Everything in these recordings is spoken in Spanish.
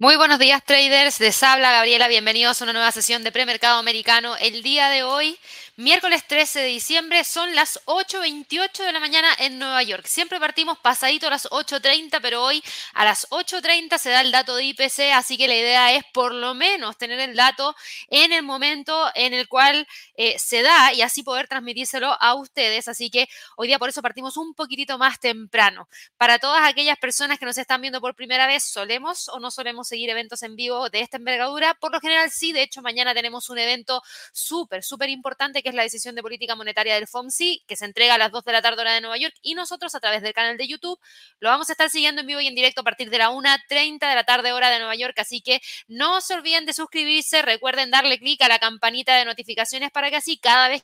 Muy buenos días traders, les habla Gabriela, bienvenidos a una nueva sesión de premercado americano. El día de hoy Miércoles 13 de diciembre son las 8.28 de la mañana en Nueva York. Siempre partimos pasadito a las 8.30, pero hoy a las 8.30 se da el dato de IPC, así que la idea es por lo menos tener el dato en el momento en el cual eh, se da y así poder transmitírselo a ustedes. Así que hoy día por eso partimos un poquitito más temprano. Para todas aquellas personas que nos están viendo por primera vez, ¿solemos o no solemos seguir eventos en vivo de esta envergadura? Por lo general sí, de hecho mañana tenemos un evento súper, súper importante que es la decisión de política monetaria del FOMC, que se entrega a las 2 de la tarde hora de Nueva York, y nosotros a través del canal de YouTube lo vamos a estar siguiendo en vivo y en directo a partir de la 1.30 de la tarde hora de Nueva York, así que no se olviden de suscribirse, recuerden darle clic a la campanita de notificaciones para que así cada vez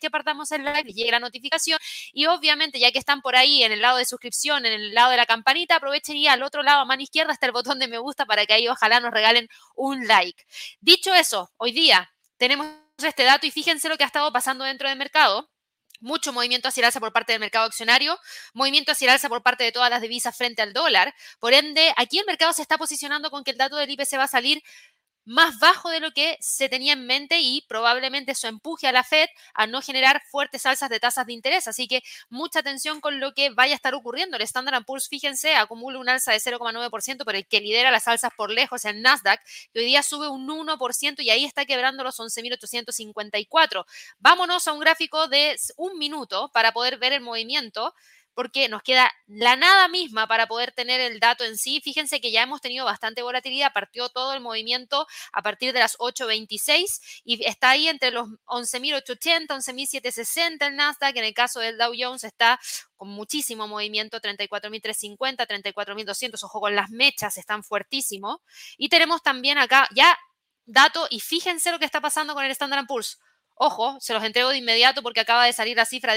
que partamos el live llegue la notificación y obviamente ya que están por ahí en el lado de suscripción, en el lado de la campanita, aprovechen y al otro lado a mano izquierda está el botón de me gusta para que ahí ojalá nos regalen un like. Dicho eso, hoy día tenemos este dato y fíjense lo que ha estado pasando dentro del mercado. Mucho movimiento hacia el alza por parte del mercado accionario, movimiento hacia el alza por parte de todas las divisas frente al dólar. Por ende, aquí el mercado se está posicionando con que el dato del IPC va a salir más bajo de lo que se tenía en mente y probablemente eso empuje a la Fed a no generar fuertes alzas de tasas de interés. Así que mucha atención con lo que vaya a estar ocurriendo. El Standard Poor's, fíjense, acumula un alza de 0,9%, pero el que lidera las alzas por lejos es el Nasdaq, que hoy día sube un 1% y ahí está quebrando los 11.854. Vámonos a un gráfico de un minuto para poder ver el movimiento porque nos queda la nada misma para poder tener el dato en sí. Fíjense que ya hemos tenido bastante volatilidad, partió todo el movimiento a partir de las 8.26 y está ahí entre los 11.880, 11.760 el Nasdaq, en el caso del Dow Jones está con muchísimo movimiento, 34.350, 34.200, ojo con las mechas, están fuertísimos. Y tenemos también acá ya dato y fíjense lo que está pasando con el Standard Poor's. Ojo, se los entrego de inmediato porque acaba de salir la cifra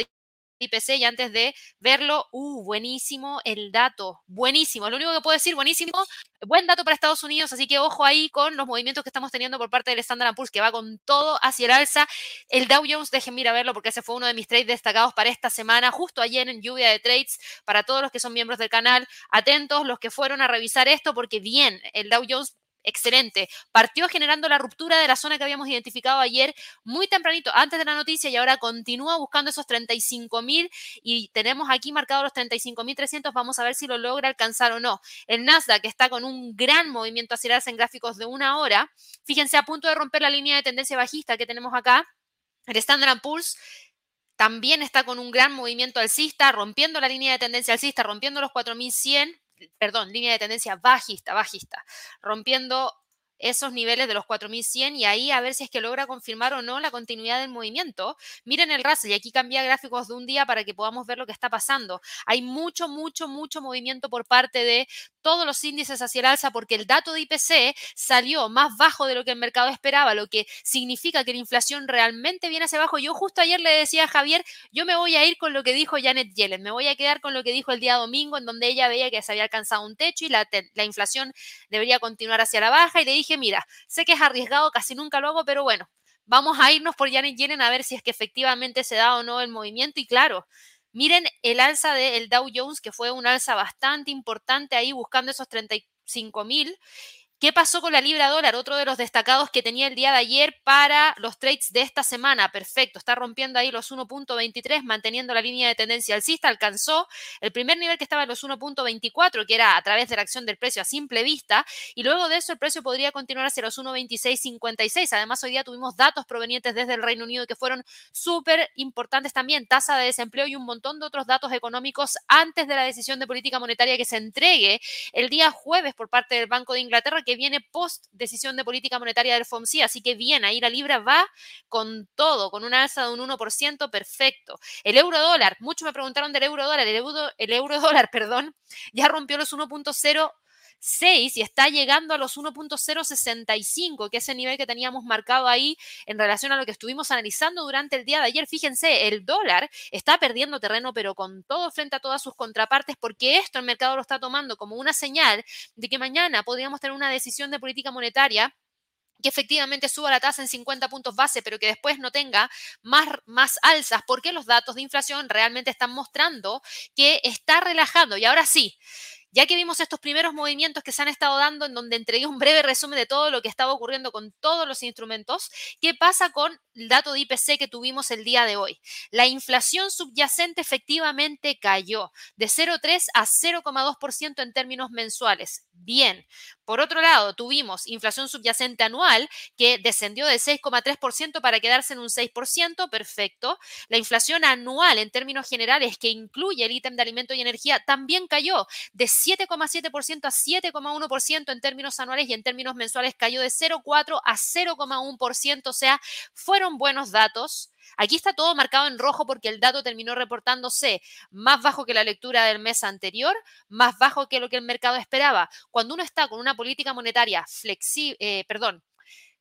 IPC y antes de verlo, uh, buenísimo el dato, buenísimo. Lo único que puedo decir, buenísimo, buen dato para Estados Unidos, así que ojo ahí con los movimientos que estamos teniendo por parte del Standard Poor's, que va con todo hacia el alza. El Dow Jones, déjenme ir a verlo porque ese fue uno de mis trades destacados para esta semana, justo ayer en lluvia de trades, para todos los que son miembros del canal, atentos los que fueron a revisar esto, porque bien, el Dow Jones excelente. Partió generando la ruptura de la zona que habíamos identificado ayer muy tempranito, antes de la noticia, y ahora continúa buscando esos 35 mil y tenemos aquí marcado los 35 mil 300. Vamos a ver si lo logra alcanzar o no. El Nasdaq está con un gran movimiento hacia en gráficos de una hora. Fíjense, a punto de romper la línea de tendencia bajista que tenemos acá. El Standard Poor's también está con un gran movimiento alcista, rompiendo la línea de tendencia alcista, rompiendo los 4100 perdón, línea de tendencia bajista, bajista, rompiendo esos niveles de los 4100 y ahí a ver si es que logra confirmar o no la continuidad del movimiento. Miren el Russell y aquí cambia gráficos de un día para que podamos ver lo que está pasando. Hay mucho, mucho, mucho movimiento por parte de todos los índices hacia el alza porque el dato de IPC salió más bajo de lo que el mercado esperaba, lo que significa que la inflación realmente viene hacia abajo. Yo justo ayer le decía a Javier, yo me voy a ir con lo que dijo Janet Yellen, me voy a quedar con lo que dijo el día domingo en donde ella veía que se había alcanzado un techo y la, la inflación debería continuar hacia la baja y le dije, mira, sé que es arriesgado, casi nunca lo hago, pero bueno, vamos a irnos por Janet Yellen a ver si es que efectivamente se da o no el movimiento y claro, Miren el alza del Dow Jones, que fue un alza bastante importante ahí buscando esos 35 mil. ¿Qué pasó con la libra dólar? Otro de los destacados que tenía el día de ayer para los trades de esta semana. Perfecto, está rompiendo ahí los 1.23, manteniendo la línea de tendencia alcista. Alcanzó el primer nivel que estaba en los 1.24, que era a través de la acción del precio a simple vista. Y luego de eso el precio podría continuar hacia los 1.2656. Además, hoy día tuvimos datos provenientes desde el Reino Unido que fueron súper importantes también. Tasa de desempleo y un montón de otros datos económicos antes de la decisión de política monetaria que se entregue el día jueves por parte del Banco de Inglaterra, que viene post decisión de política monetaria del FOMC, así que bien, ahí la libra va con todo, con una alza de un 1%, perfecto. El euro dólar, muchos me preguntaron del euro dólar, el euro, el euro dólar, perdón, ya rompió los 1.0 6 y está llegando a los 1.065, que es el nivel que teníamos marcado ahí en relación a lo que estuvimos analizando durante el día de ayer. Fíjense, el dólar está perdiendo terreno, pero con todo frente a todas sus contrapartes, porque esto el mercado lo está tomando como una señal de que mañana podríamos tener una decisión de política monetaria que efectivamente suba la tasa en 50 puntos base, pero que después no tenga más, más alzas, porque los datos de inflación realmente están mostrando que está relajando. Y ahora sí, Ya que vimos estos primeros movimientos que se han estado dando, en donde entregué un breve resumen de todo lo que estaba ocurriendo con todos los instrumentos, ¿qué pasa con el dato de IPC que tuvimos el día de hoy? La inflación subyacente efectivamente cayó de 0,3 a 0,2% en términos mensuales. Bien. Por otro lado, tuvimos inflación subyacente anual que descendió del 6,3% para quedarse en un 6%, perfecto. La inflación anual en términos generales, que incluye el ítem de alimento y energía, también cayó de 7,7% a 7,1% en términos anuales y en términos mensuales cayó de 0,4 a 0,1%, o sea, fueron buenos datos. Aquí está todo marcado en rojo porque el dato terminó reportándose más bajo que la lectura del mes anterior, más bajo que lo que el mercado esperaba. Cuando uno está con una política monetaria flexible, eh, perdón,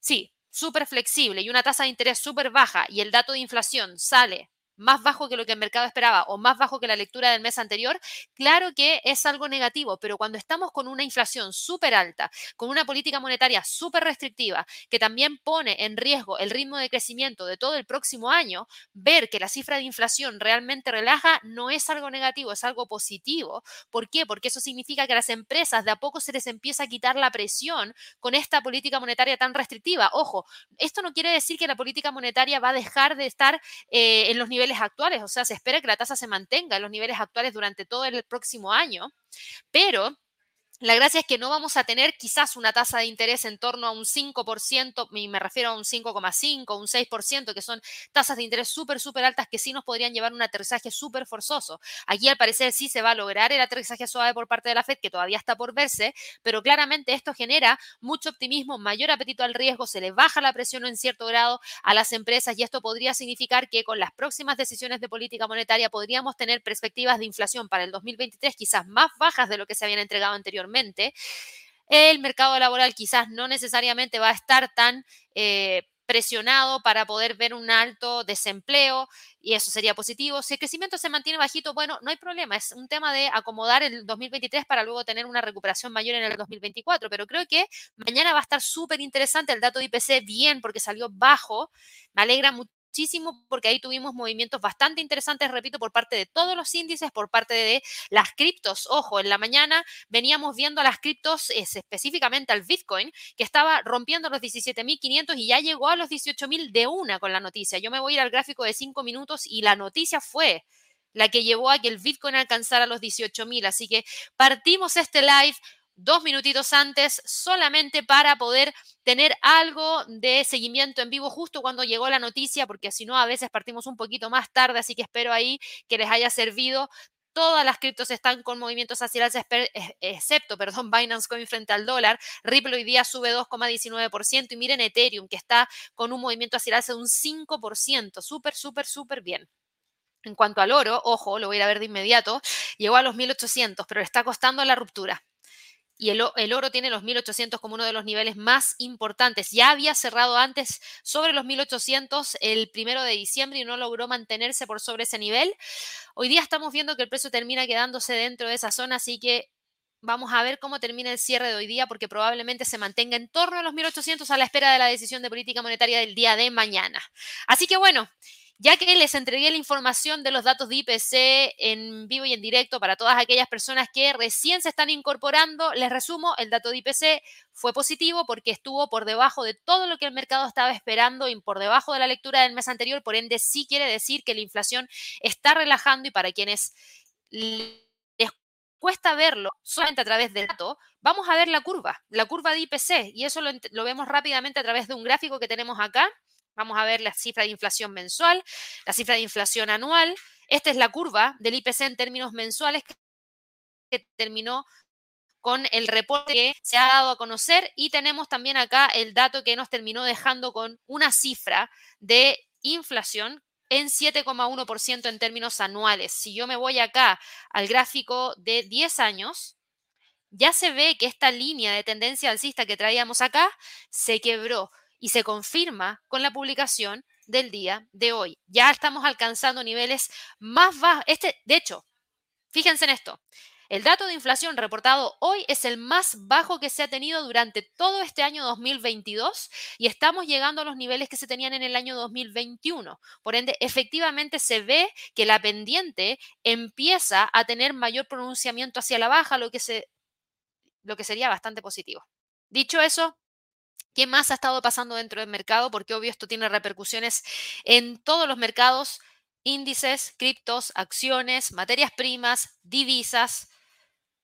sí, súper flexible y una tasa de interés súper baja y el dato de inflación sale más bajo que lo que el mercado esperaba o más bajo que la lectura del mes anterior, claro que es algo negativo, pero cuando estamos con una inflación súper alta, con una política monetaria súper restrictiva, que también pone en riesgo el ritmo de crecimiento de todo el próximo año, ver que la cifra de inflación realmente relaja no es algo negativo, es algo positivo. ¿Por qué? Porque eso significa que a las empresas de a poco se les empieza a quitar la presión con esta política monetaria tan restrictiva. Ojo, esto no quiere decir que la política monetaria va a dejar de estar eh, en los niveles actuales, o sea, se espera que la tasa se mantenga en los niveles actuales durante todo el próximo año, pero la gracia es que no vamos a tener quizás una tasa de interés en torno a un 5%, y me refiero a un 5,5, un 6%, que son tasas de interés súper, súper altas que sí nos podrían llevar a un aterrizaje súper forzoso. Aquí al parecer sí se va a lograr el aterrizaje suave por parte de la Fed, que todavía está por verse, pero claramente esto genera mucho optimismo, mayor apetito al riesgo, se le baja la presión en cierto grado a las empresas y esto podría significar que con las próximas decisiones de política monetaria podríamos tener perspectivas de inflación para el 2023 quizás más bajas de lo que se habían entregado anteriormente el mercado laboral quizás no necesariamente va a estar tan eh, presionado para poder ver un alto desempleo y eso sería positivo. Si el crecimiento se mantiene bajito, bueno, no hay problema, es un tema de acomodar el 2023 para luego tener una recuperación mayor en el 2024, pero creo que mañana va a estar súper interesante el dato de IPC bien porque salió bajo. Me alegra mucho muchísimo porque ahí tuvimos movimientos bastante interesantes, repito, por parte de todos los índices, por parte de las criptos. Ojo, en la mañana veníamos viendo a las criptos, específicamente al Bitcoin, que estaba rompiendo los 17.500 y ya llegó a los 18.000 de una con la noticia. Yo me voy a ir al gráfico de 5 minutos y la noticia fue la que llevó a que el Bitcoin alcanzara los 18.000. Así que partimos este live dos minutitos antes solamente para poder tener algo de seguimiento en vivo justo cuando llegó la noticia, porque si no, a veces partimos un poquito más tarde, así que espero ahí que les haya servido. Todas las criptos están con movimientos hacia el eh, excepto, perdón, Binance Coin frente al dólar. Ripple hoy día sube 2,19% y miren Ethereum que está con un movimiento hacia el alza de un 5%. Súper, súper, súper bien. En cuanto al oro, ojo, lo voy a ir a ver de inmediato, llegó a los 1800, pero le está costando la ruptura y el, oro tiene los 1800 como uno de los niveles más importantes. Ya había cerrado antes sobre los 1800 el primero de diciembre y no logró mantenerse por sobre ese nivel. Hoy día estamos viendo que el precio termina quedándose dentro de esa zona, así que vamos a ver cómo termina el cierre de hoy día porque probablemente se mantenga en torno a los 1800 a la espera de la decisión de política monetaria del día de mañana. Así que bueno, ya que les entregué la información de los datos de IPC en vivo y en directo para todas aquellas personas que recién se están incorporando, les resumo, el dato de IPC fue positivo porque estuvo por debajo de todo lo que el mercado estaba esperando y por debajo de la lectura del mes anterior, por ende sí quiere decir que la inflación está relajando y para quienes les cuesta verlo solamente a través del dato, vamos a ver la curva, la curva de IPC y eso lo, lo vemos rápidamente a través de un gráfico que tenemos acá. Vamos a ver la cifra de inflación mensual, la cifra de inflación anual. Esta es la curva del IPC en términos mensuales que terminó con el reporte que se ha dado a conocer y tenemos también acá el dato que nos terminó dejando con una cifra de inflación en 7,1% en términos anuales. Si yo me voy acá al gráfico de 10 años, ya se ve que esta línea de tendencia alcista que traíamos acá se quebró y se confirma con la publicación del día de hoy. Ya estamos alcanzando niveles más bajos. Este, de hecho, fíjense en esto. El dato de inflación reportado hoy es el más bajo que se ha tenido durante todo este año 2022 y estamos llegando a los niveles que se tenían en el año 2021. Por ende, efectivamente se ve que la pendiente empieza a tener mayor pronunciamiento hacia la baja, lo que, se, lo que sería bastante positivo. Dicho eso, ¿Qué más ha estado pasando dentro del mercado? Porque obvio esto tiene repercusiones en todos los mercados, índices, criptos, acciones, materias primas, divisas.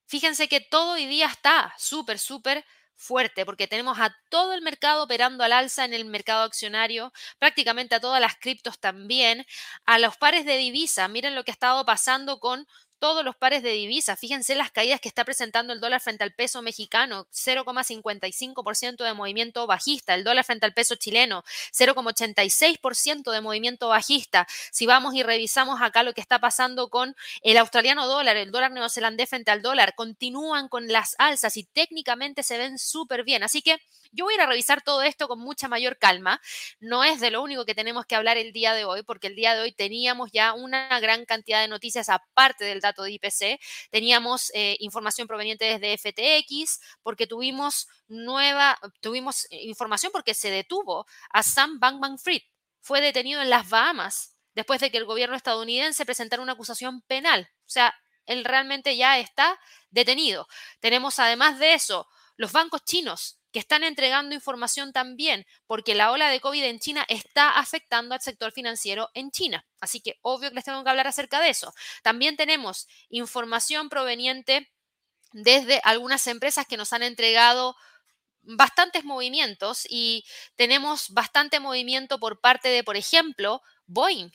Fíjense que todo hoy día está súper, súper fuerte porque tenemos a todo el mercado operando al alza en el mercado accionario, prácticamente a todas las criptos también, a los pares de divisa. Miren lo que ha estado pasando con todos los pares de divisas. Fíjense las caídas que está presentando el dólar frente al peso mexicano, 0,55% de movimiento bajista, el dólar frente al peso chileno, 0,86% de movimiento bajista. Si vamos y revisamos acá lo que está pasando con el australiano dólar, el dólar neozelandés frente al dólar, continúan con las alzas y técnicamente se ven súper bien. Así que yo voy a ir a revisar todo esto con mucha mayor calma. No es de lo único que tenemos que hablar el día de hoy, porque el día de hoy teníamos ya una gran cantidad de noticias aparte del dato de IPC. Teníamos eh, información proveniente desde FTX, porque tuvimos nueva, tuvimos información porque se detuvo a Sam Bankman Fried. Fue detenido en las Bahamas después de que el gobierno estadounidense presentara una acusación penal. O sea, él realmente ya está detenido. Tenemos además de eso los bancos chinos que están entregando información también, porque la ola de COVID en China está afectando al sector financiero en China. Así que obvio que les tengo que hablar acerca de eso. También tenemos información proveniente desde algunas empresas que nos han entregado bastantes movimientos y tenemos bastante movimiento por parte de, por ejemplo, Boeing.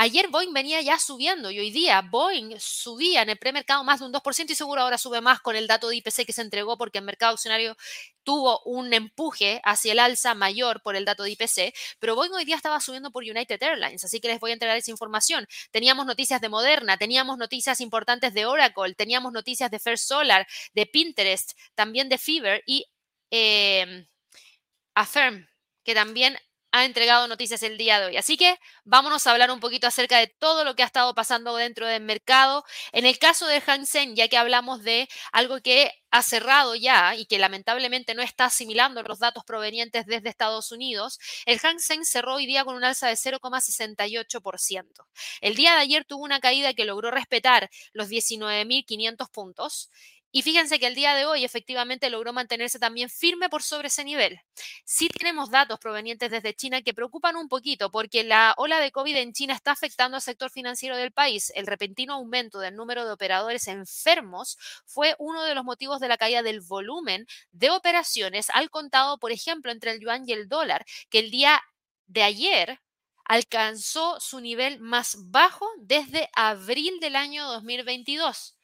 Ayer Boeing venía ya subiendo y hoy día Boeing subía en el premercado más de un 2% y seguro ahora sube más con el dato de IPC que se entregó porque el mercado accionario tuvo un empuje hacia el alza mayor por el dato de IPC, pero Boeing hoy día estaba subiendo por United Airlines, así que les voy a entregar esa información. Teníamos noticias de Moderna, teníamos noticias importantes de Oracle, teníamos noticias de First Solar, de Pinterest, también de Fever y eh, Affirm, que también ha entregado noticias el día de hoy. Así que vámonos a hablar un poquito acerca de todo lo que ha estado pasando dentro del mercado. En el caso de Hang Seng, ya que hablamos de algo que ha cerrado ya y que lamentablemente no está asimilando los datos provenientes desde Estados Unidos, el Hang Seng cerró hoy día con un alza de 0,68%. El día de ayer tuvo una caída que logró respetar los 19.500 puntos y fíjense que el día de hoy efectivamente logró mantenerse también firme por sobre ese nivel. Sí tenemos datos provenientes desde China que preocupan un poquito porque la ola de COVID en China está afectando al sector financiero del país. El repentino aumento del número de operadores enfermos fue uno de los motivos de la caída del volumen de operaciones al contado, por ejemplo, entre el yuan y el dólar, que el día de ayer alcanzó su nivel más bajo desde abril del año 2022.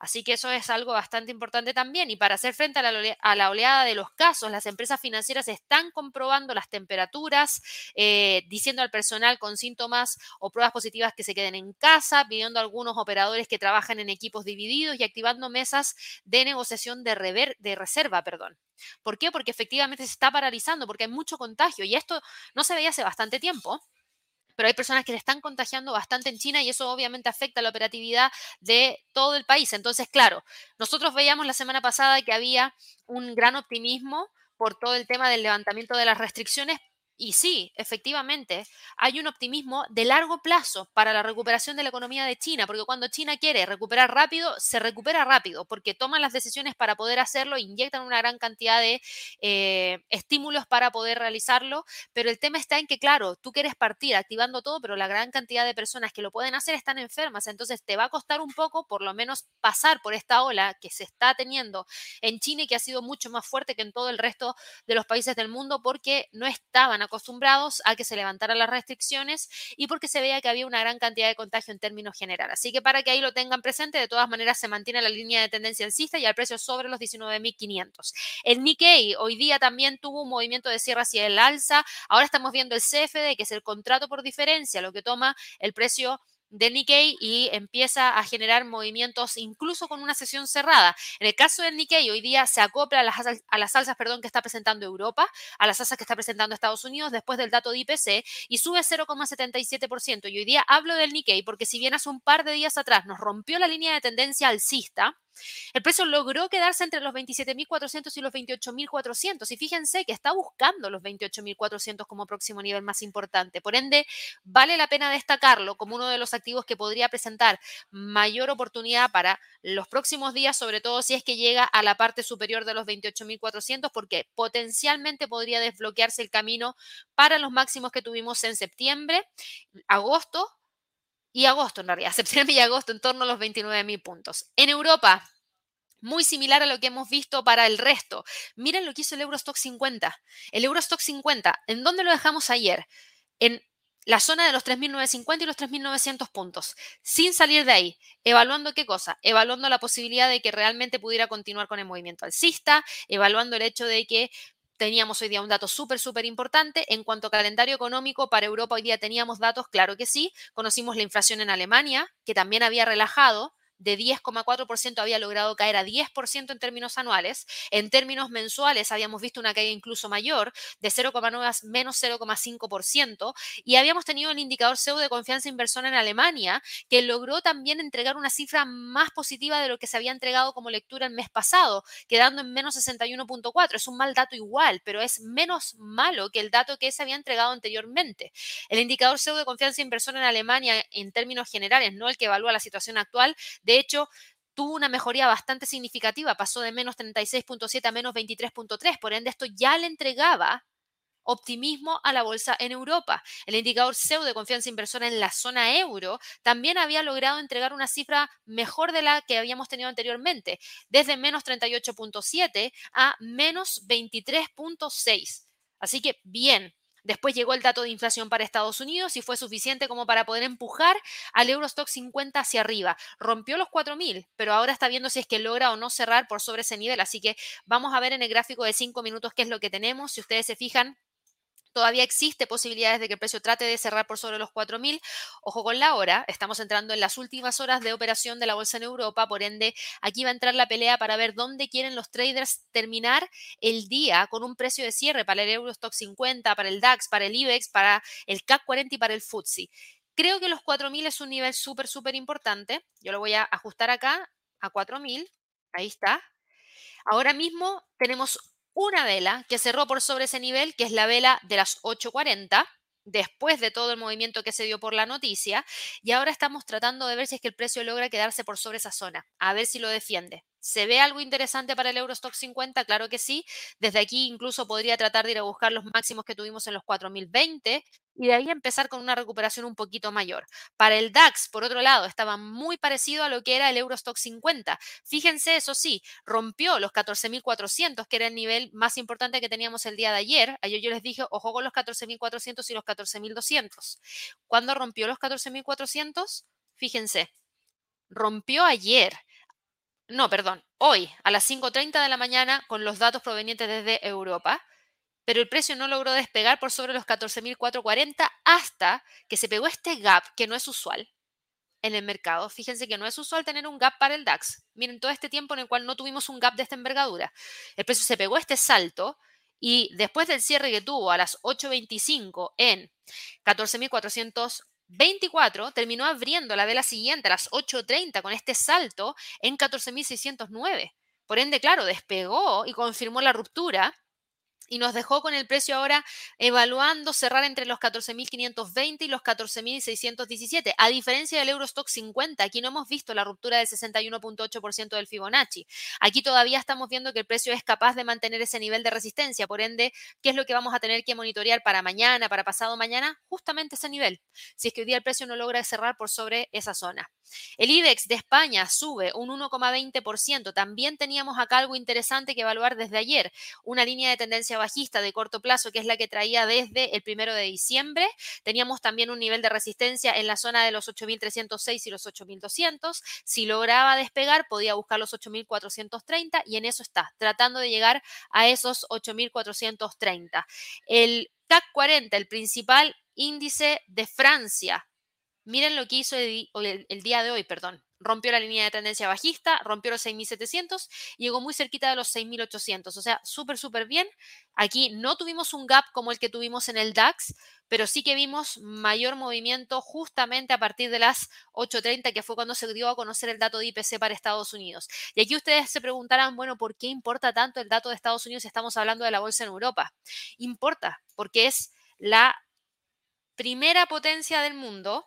Así que eso es algo bastante importante también. Y para hacer frente a la, oleada de los casos, las empresas financieras están comprobando las temperaturas, eh, diciendo al personal con síntomas o pruebas positivas que se queden en casa, pidiendo a algunos operadores que trabajan en equipos divididos y activando mesas de negociación de, rever, de reserva. Perdón. ¿Por qué? Porque efectivamente se está paralizando, porque hay mucho contagio y esto no se veía hace bastante tiempo pero hay personas que se están contagiando bastante en China y eso obviamente afecta la operatividad de todo el país. Entonces, claro, nosotros veíamos la semana pasada que había un gran optimismo por todo el tema del levantamiento de las restricciones, y sí, efectivamente, hay un optimismo de largo plazo para la recuperación de la economía de China, porque cuando China quiere recuperar rápido, se recupera rápido, porque toman las decisiones para poder hacerlo, inyectan una gran cantidad de eh, estímulos para poder realizarlo, pero el tema está en que, claro, tú quieres partir activando todo, pero la gran cantidad de personas que lo pueden hacer están enfermas, entonces te va a costar un poco, por lo menos, pasar por esta ola que se está teniendo en China y que ha sido mucho más fuerte que en todo el resto de los países del mundo, porque no estaban acostumbrados a que se levantaran las restricciones y porque se veía que había una gran cantidad de contagio en términos generales. Así que para que ahí lo tengan presente, de todas maneras se mantiene la línea de tendencia alcista y el precio sobre los 19.500. El Nikkei hoy día también tuvo un movimiento de cierre hacia el alza. Ahora estamos viendo el CFD, que es el contrato por diferencia, lo que toma el precio de Nikkei y empieza a generar movimientos incluso con una sesión cerrada. En el caso del Nikkei, hoy día se acopla a las, a las alzas perdón, que está presentando Europa, a las alzas que está presentando Estados Unidos después del dato de IPC y sube 0,77%. Y hoy día hablo del Nikkei porque si bien hace un par de días atrás nos rompió la línea de tendencia alcista, El precio logró quedarse entre los 27.400 y los 28.400 y fíjense que está buscando los 28.400 como próximo nivel más importante. Por ende, vale la pena destacarlo como uno de los activos que podría presentar mayor oportunidad para los próximos días, sobre todo si es que llega a la parte superior de los 28.400, porque potencialmente podría desbloquearse el camino para los máximos que tuvimos en septiembre, agosto y agosto en realidad, septiembre y agosto en torno a los 29.000 puntos. En Europa, muy similar a lo que hemos visto para el resto. Miren lo que hizo el Eurostock 50. El Eurostock 50, ¿en dónde lo dejamos ayer? En la zona de los 3.950 y los 3.900 puntos, sin salir de ahí, evaluando qué cosa, evaluando la posibilidad de que realmente pudiera continuar con el movimiento alcista, evaluando el hecho de que teníamos hoy día un dato súper, súper importante. En cuanto a calendario económico, para Europa hoy día teníamos datos, claro que sí. Conocimos la inflación en Alemania, que también había relajado de 10,4% había logrado caer a 10% en términos anuales. En términos mensuales habíamos visto una caída incluso mayor de 0,9 a menos 0,5% y habíamos tenido el indicador CEO de confianza inversora en Alemania que logró también entregar una cifra más positiva de lo que se había entregado como lectura el mes pasado, quedando en menos 61.4. Es un mal dato igual, pero es menos malo que el dato que se había entregado anteriormente. El indicador CEO de confianza inversora en Alemania en términos generales, no el que evalúa la situación actual, hecho, tuvo una mejoría bastante significativa, pasó de menos 36.7 a menos 23.3, por ende esto ya le entregaba optimismo a la bolsa en Europa. El indicador CEO de confianza inversora en la zona euro también había logrado entregar una cifra mejor de la que habíamos tenido anteriormente, desde menos 38.7 a menos 23.6. Así que bien, Después llegó el dato de inflación para Estados Unidos y fue suficiente como para poder empujar al Eurostock 50 hacia arriba. Rompió los 4.000, pero ahora está viendo si es que logra o no cerrar por sobre ese nivel. Así que vamos a ver en el gráfico de 5 minutos qué es lo que tenemos. Si ustedes se fijan, Todavía existe posibilidades de que el precio trate de cerrar por sobre los 4.000. Ojo con la hora, estamos entrando en las últimas horas de operación de la bolsa en Europa, por ende aquí va a entrar la pelea para ver dónde quieren los traders terminar el día con un precio de cierre para el Eurostock 50, para el DAX, para el IBEX, para el CAC 40 y para el FTSE. Creo que los 4.000 es un nivel súper, súper importante. Yo lo voy a ajustar acá a 4.000. Ahí está. Ahora mismo tenemos una vela que cerró por sobre ese nivel, que es la vela de las 8.40, después de todo el movimiento que se dio por la noticia, y ahora estamos tratando de ver si es que el precio logra quedarse por sobre esa zona, a ver si lo defiende. ¿Se ve algo interesante para el Eurostock 50? Claro que sí. Desde aquí incluso podría tratar de ir a buscar los máximos que tuvimos en los 4020 y de ahí empezar con una recuperación un poquito mayor. Para el DAX, por otro lado, estaba muy parecido a lo que era el Eurostock 50. Fíjense, eso sí, rompió los 14.400, que era el nivel más importante que teníamos el día de ayer. Ayer yo les dije, ojo con los 14.400 y los 14.200. ¿Cuándo rompió los 14.400? Fíjense, rompió ayer. No, perdón, hoy a las 5.30 de la mañana con los datos provenientes desde Europa pero el precio no logró despegar por sobre los 14.440 hasta que se pegó este gap que no es usual en el mercado. Fíjense que no es usual tener un gap para el DAX. Miren, todo este tiempo en el cual no tuvimos un gap de esta envergadura. El precio se pegó este salto y después del cierre que tuvo a las 8.25 en 14.424, terminó abriendo la vela siguiente a las 8.30 con este salto en 14.609. Por ende, claro, despegó y confirmó la ruptura y nos dejó con el precio ahora evaluando cerrar entre los 14.520 y los 14.617. A diferencia del Eurostock 50, aquí no hemos visto la ruptura del 61.8% del Fibonacci. Aquí todavía estamos viendo que el precio es capaz de mantener ese nivel de resistencia. Por ende, ¿qué es lo que vamos a tener que monitorear para mañana, para pasado mañana? Justamente ese nivel. Si es que hoy día el precio no logra cerrar por sobre esa zona. El IBEX de España sube un 1,20%. También teníamos acá algo interesante que evaluar desde ayer. Una línea de tendencia bajista de corto plazo, que es la que traía desde el primero de diciembre. Teníamos también un nivel de resistencia en la zona de los 8.306 y los 8.200. Si lograba despegar, podía buscar los 8.430 y en eso está, tratando de llegar a esos 8.430. El CAC 40, el principal índice de Francia, Miren lo que hizo el, día de hoy, perdón. Rompió la línea de tendencia bajista, rompió los 6.700 y llegó muy cerquita de los 6.800. O sea, súper, súper bien. Aquí no tuvimos un gap como el que tuvimos en el DAX, pero sí que vimos mayor movimiento justamente a partir de las 8.30, que fue cuando se dio a conocer el dato de IPC para Estados Unidos. Y aquí ustedes se preguntarán, bueno, ¿por qué importa tanto el dato de Estados Unidos si estamos hablando de la bolsa en Europa? Importa, porque es la primera potencia del mundo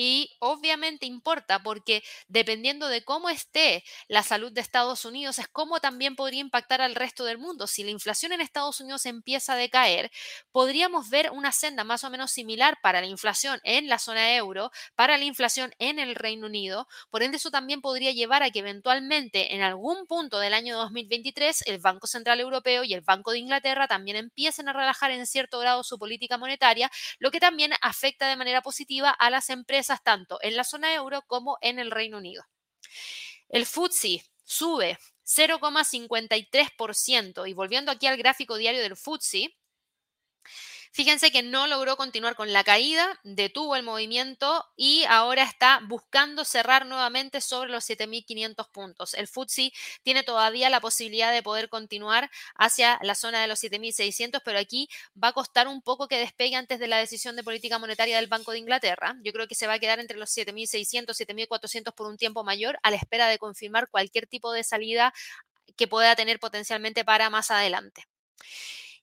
y obviamente importa porque dependiendo de cómo esté la salud de Estados Unidos es cómo también podría impactar al resto del mundo. Si la inflación en Estados Unidos empieza a decaer, podríamos ver una senda más o menos similar para la inflación en la zona euro, para la inflación en el Reino Unido. Por ende, eso también podría llevar a que eventualmente en algún punto del año 2023 el Banco Central Europeo y el Banco de Inglaterra también empiecen a relajar en cierto grado su política monetaria, lo que también afecta de manera positiva a las empresas tanto en la zona euro como en el Reino Unido. El FTSE sube 0,53% y volviendo aquí al gráfico diario del FTSE, Fíjense que no logró continuar con la caída, detuvo el movimiento y ahora está buscando cerrar nuevamente sobre los 7.500 puntos. El FTSE tiene todavía la posibilidad de poder continuar hacia la zona de los 7.600, pero aquí va a costar un poco que despegue antes de la decisión de política monetaria del Banco de Inglaterra. Yo creo que se va a quedar entre los 7.600, 7.400 por un tiempo mayor a la espera de confirmar cualquier tipo de salida que pueda tener potencialmente para más adelante.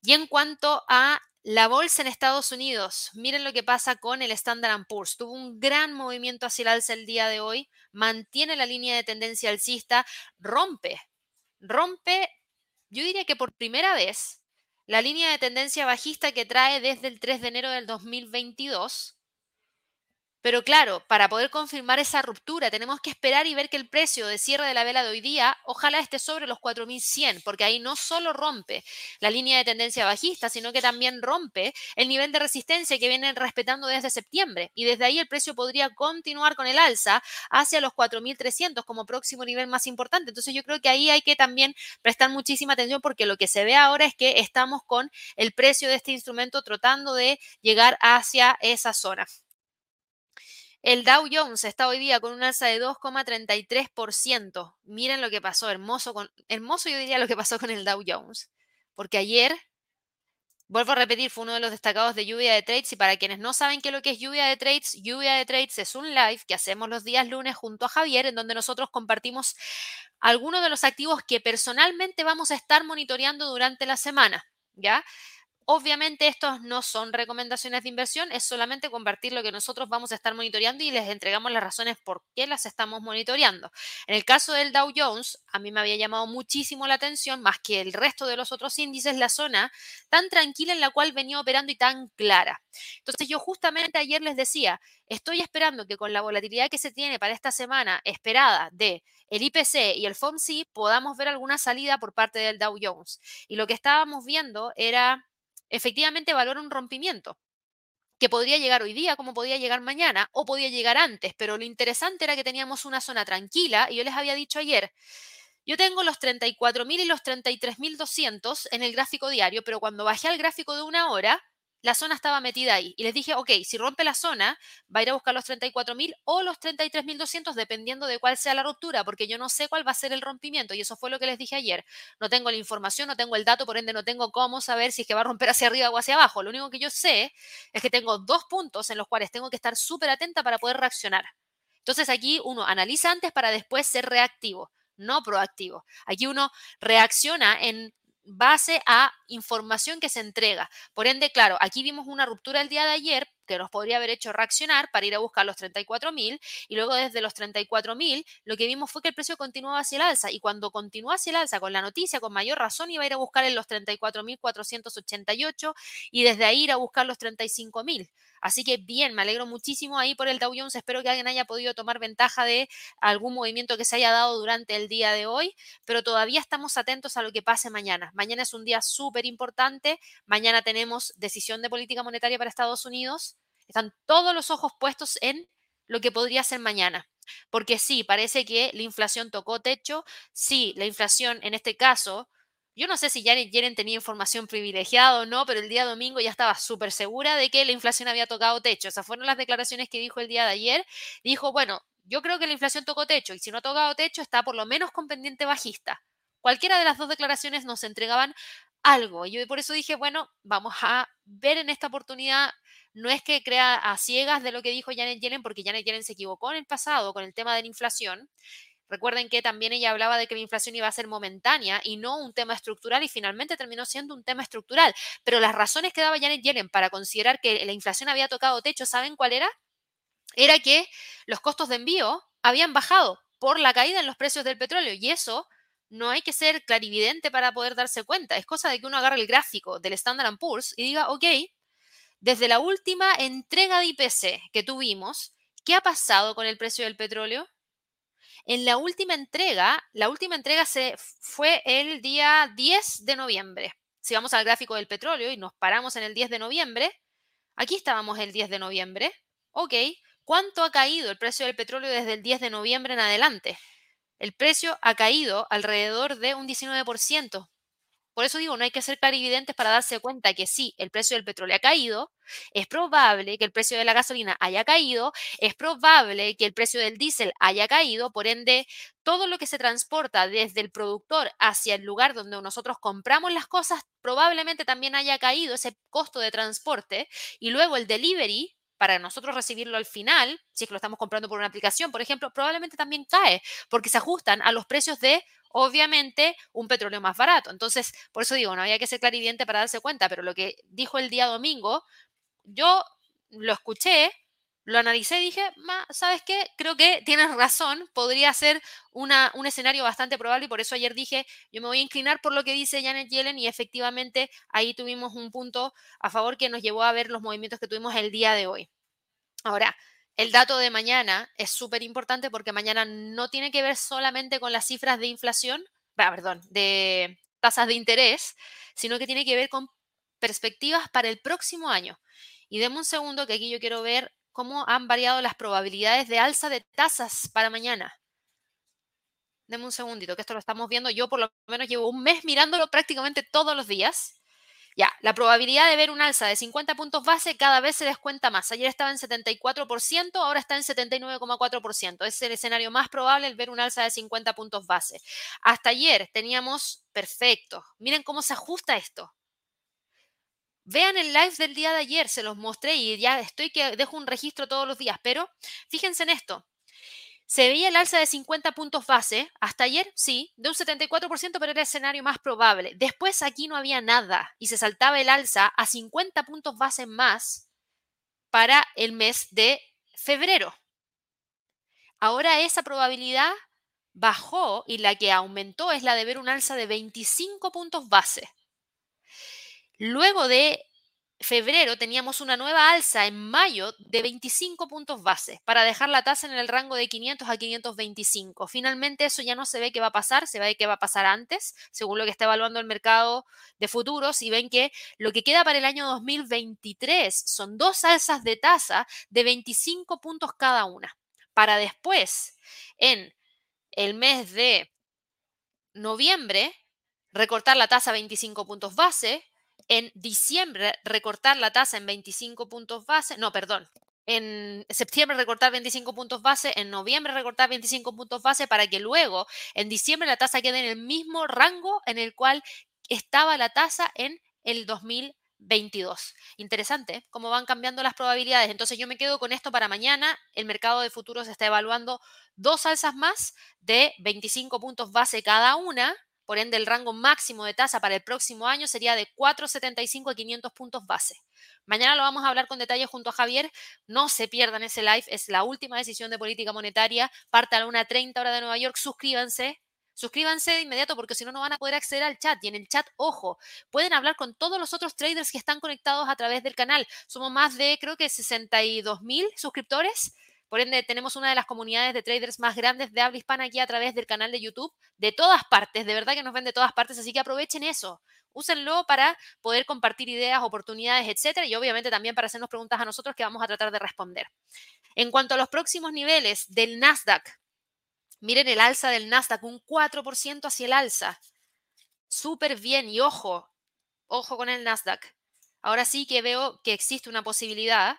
Y en cuanto a la bolsa en Estados Unidos, miren lo que pasa con el Standard Poor's. Tuvo un gran movimiento hacia el alza el día de hoy, mantiene la línea de tendencia alcista, rompe, rompe, yo diría que por primera vez, la línea de tendencia bajista que trae desde el 3 de enero del 2022 pero claro, para poder confirmar esa ruptura tenemos que esperar y ver que el precio de cierre de la vela de hoy día ojalá esté sobre los 4.100, porque ahí no solo rompe la línea de tendencia bajista, sino que también rompe el nivel de resistencia que vienen respetando desde septiembre. Y desde ahí el precio podría continuar con el alza hacia los 4.300 como próximo nivel más importante. Entonces yo creo que ahí hay que también prestar muchísima atención porque lo que se ve ahora es que estamos con el precio de este instrumento tratando de llegar hacia esa zona. El Dow Jones está hoy día con un alza de 2,33%. Miren lo que pasó, hermoso, hermoso yo diría lo que pasó con el Dow Jones. Porque ayer, vuelvo a repetir, fue uno de los destacados de lluvia de trades. Y para quienes no saben qué es lo que es lluvia de trades, lluvia de trades es un live que hacemos los días lunes junto a Javier, en donde nosotros compartimos algunos de los activos que personalmente vamos a estar monitoreando durante la semana. ¿Ya? Obviamente estos no son recomendaciones de inversión, es solamente compartir lo que nosotros vamos a estar monitoreando y les entregamos las razones por qué las estamos monitoreando. En el caso del Dow Jones, a mí me había llamado muchísimo la atención, más que el resto de los otros índices, la zona tan tranquila en la cual venía operando y tan clara. Entonces yo justamente ayer les decía, estoy esperando que con la volatilidad que se tiene para esta semana esperada de el IPC y el FOMC podamos ver alguna salida por parte del Dow Jones. Y lo que estábamos viendo era efectivamente valora un rompimiento que podría llegar hoy día, como podía llegar mañana, o podía llegar antes, pero lo interesante era que teníamos una zona tranquila, y yo les había dicho ayer, yo tengo los 34.000 y los 33.200 en el gráfico diario, pero cuando bajé al gráfico de una hora, la zona estaba metida ahí. Y les dije, ok, si rompe la zona, va a ir a buscar los 34.000 o los 33.200, dependiendo de cuál sea la ruptura, porque yo no sé cuál va a ser el rompimiento. Y eso fue lo que les dije ayer. No tengo la información, no tengo el dato, por ende no tengo cómo saber si es que va a romper hacia arriba o hacia abajo. Lo único que yo sé es que tengo dos puntos en los cuales tengo que estar súper atenta para poder reaccionar. Entonces aquí uno analiza antes para después ser reactivo no proactivo. Aquí uno reacciona en base a información que se entrega. Por ende, claro, aquí vimos una ruptura el día de ayer que nos podría haber hecho reaccionar para ir a buscar los 34.000 y luego desde los 34.000 lo que vimos fue que el precio continuaba hacia el alza y cuando continuó hacia el alza con la noticia con mayor razón iba a ir a buscar en los 34.488 y desde ahí ir a buscar los 35.000. Así que bien, me alegro muchísimo ahí por el Dow Jones. Espero que alguien haya podido tomar ventaja de algún movimiento que se haya dado durante el día de hoy, pero todavía estamos atentos a lo que pase mañana. Mañana es un día súper importante. Mañana tenemos decisión de política monetaria para Estados Unidos. Están todos los ojos puestos en lo que podría ser mañana. Porque sí, parece que la inflación tocó techo. Sí, la inflación en este caso yo no sé si Janet Yellen tenía información privilegiada o no, pero el día domingo ya estaba súper segura de que la inflación había tocado techo. Esas fueron las declaraciones que dijo el día de ayer. Dijo, bueno, yo creo que la inflación tocó techo y si no ha tocado techo está por lo menos con pendiente bajista. Cualquiera de las dos declaraciones nos entregaban algo. Y yo por eso dije, bueno, vamos a ver en esta oportunidad, no es que crea a ciegas de lo que dijo Janet Yellen, porque Janet Yellen se equivocó en el pasado con el tema de la inflación. Recuerden que también ella hablaba de que la inflación iba a ser momentánea y no un tema estructural y finalmente terminó siendo un tema estructural. Pero las razones que daba Janet Yellen para considerar que la inflación había tocado techo, ¿saben cuál era? Era que los costos de envío habían bajado por la caída en los precios del petróleo y eso no hay que ser clarividente para poder darse cuenta. Es cosa de que uno agarre el gráfico del Standard Poor's y diga, ok, desde la última entrega de IPC que tuvimos, ¿qué ha pasado con el precio del petróleo? En la última entrega, la última entrega se fue el día 10 de noviembre. Si vamos al gráfico del petróleo y nos paramos en el 10 de noviembre, aquí estábamos el 10 de noviembre. Ok, ¿cuánto ha caído el precio del petróleo desde el 10 de noviembre en adelante? el precio ha caído alrededor de un 19%. Por eso digo, no hay que ser clarividentes para darse cuenta que sí, el precio del petróleo ha caído, es probable que el precio de la gasolina haya caído, es probable que el precio del diésel haya caído, por ende, todo lo que se transporta desde el productor hacia el lugar donde nosotros compramos las cosas, probablemente también haya caído ese costo de transporte y luego el delivery para nosotros recibirlo al final, si es que lo estamos comprando por una aplicación, por ejemplo, probablemente también cae, porque se ajustan a los precios de, obviamente, un petróleo más barato. Entonces, por eso digo, no había que ser clarividente para darse cuenta, pero lo que dijo el día domingo, yo lo escuché, lo analicé y dije, ¿sabes qué? Creo que tienes razón, podría ser un escenario bastante probable y por eso ayer dije, yo me voy a inclinar por lo que dice Janet Yellen y efectivamente ahí tuvimos un punto a favor que nos llevó a ver los movimientos que tuvimos el día de hoy. Ahora, el dato de mañana es súper importante porque mañana no tiene que ver solamente con las cifras de inflación, perdón, de tasas de interés, sino que tiene que ver con perspectivas para el próximo año. Y deme un segundo que aquí yo quiero ver cómo han variado las probabilidades de alza de tasas para mañana. Deme un segundito, que esto lo estamos viendo. Yo por lo menos llevo un mes mirándolo prácticamente todos los días. Ya, la probabilidad de ver un alza de 50 puntos base cada vez se descuenta más. Ayer estaba en 74%, ahora está en 79,4%. Es el escenario más probable el ver un alza de 50 puntos base. Hasta ayer teníamos, perfecto, miren cómo se ajusta esto. Vean el live del día de ayer, se los mostré y ya estoy que dejo un registro todos los días, pero fíjense en esto. Se veía el alza de 50 puntos base, hasta ayer sí, de un 74%, pero era el escenario más probable. Después aquí no había nada y se saltaba el alza a 50 puntos base más para el mes de febrero. Ahora esa probabilidad bajó y la que aumentó es la de ver un alza de 25 puntos base. Luego de febrero teníamos una nueva alza en mayo de 25 puntos base para dejar la tasa en el rango de 500 a 525. Finalmente eso ya no se ve qué va a pasar, se ve qué va a pasar antes, según lo que está evaluando el mercado de futuros y ven que lo que queda para el año 2023 son dos alzas de tasa de 25 puntos cada una. Para después, en el mes de noviembre, recortar la tasa a 25 puntos base, en diciembre recortar la tasa en 25 puntos base, no, perdón, en septiembre recortar 25 puntos base, en noviembre recortar 25 puntos base para que luego en diciembre la tasa quede en el mismo rango en el cual estaba la tasa en el 2022. Interesante ¿eh? cómo van cambiando las probabilidades. Entonces yo me quedo con esto para mañana. El mercado de futuros está evaluando dos alzas más de 25 puntos base cada una por ende, el rango máximo de tasa para el próximo año sería de 4,75 a 500 puntos base. Mañana lo vamos a hablar con detalle junto a Javier. No se pierdan ese live. Es la última decisión de política monetaria. Parte a la 1.30 hora de Nueva York. Suscríbanse. Suscríbanse de inmediato porque si no, no van a poder acceder al chat. Y en el chat, ojo, pueden hablar con todos los otros traders que están conectados a través del canal. Somos más de, creo que 62 mil suscriptores. Por ende, tenemos una de las comunidades de traders más grandes de habla hispana aquí a través del canal de YouTube, de todas partes, de verdad que nos ven de todas partes, así que aprovechen eso. Úsenlo para poder compartir ideas, oportunidades, etcétera, y obviamente también para hacernos preguntas a nosotros que vamos a tratar de responder. En cuanto a los próximos niveles del Nasdaq, miren el alza del Nasdaq, un 4% hacia el alza. Súper bien, y ojo, ojo con el Nasdaq. Ahora sí que veo que existe una posibilidad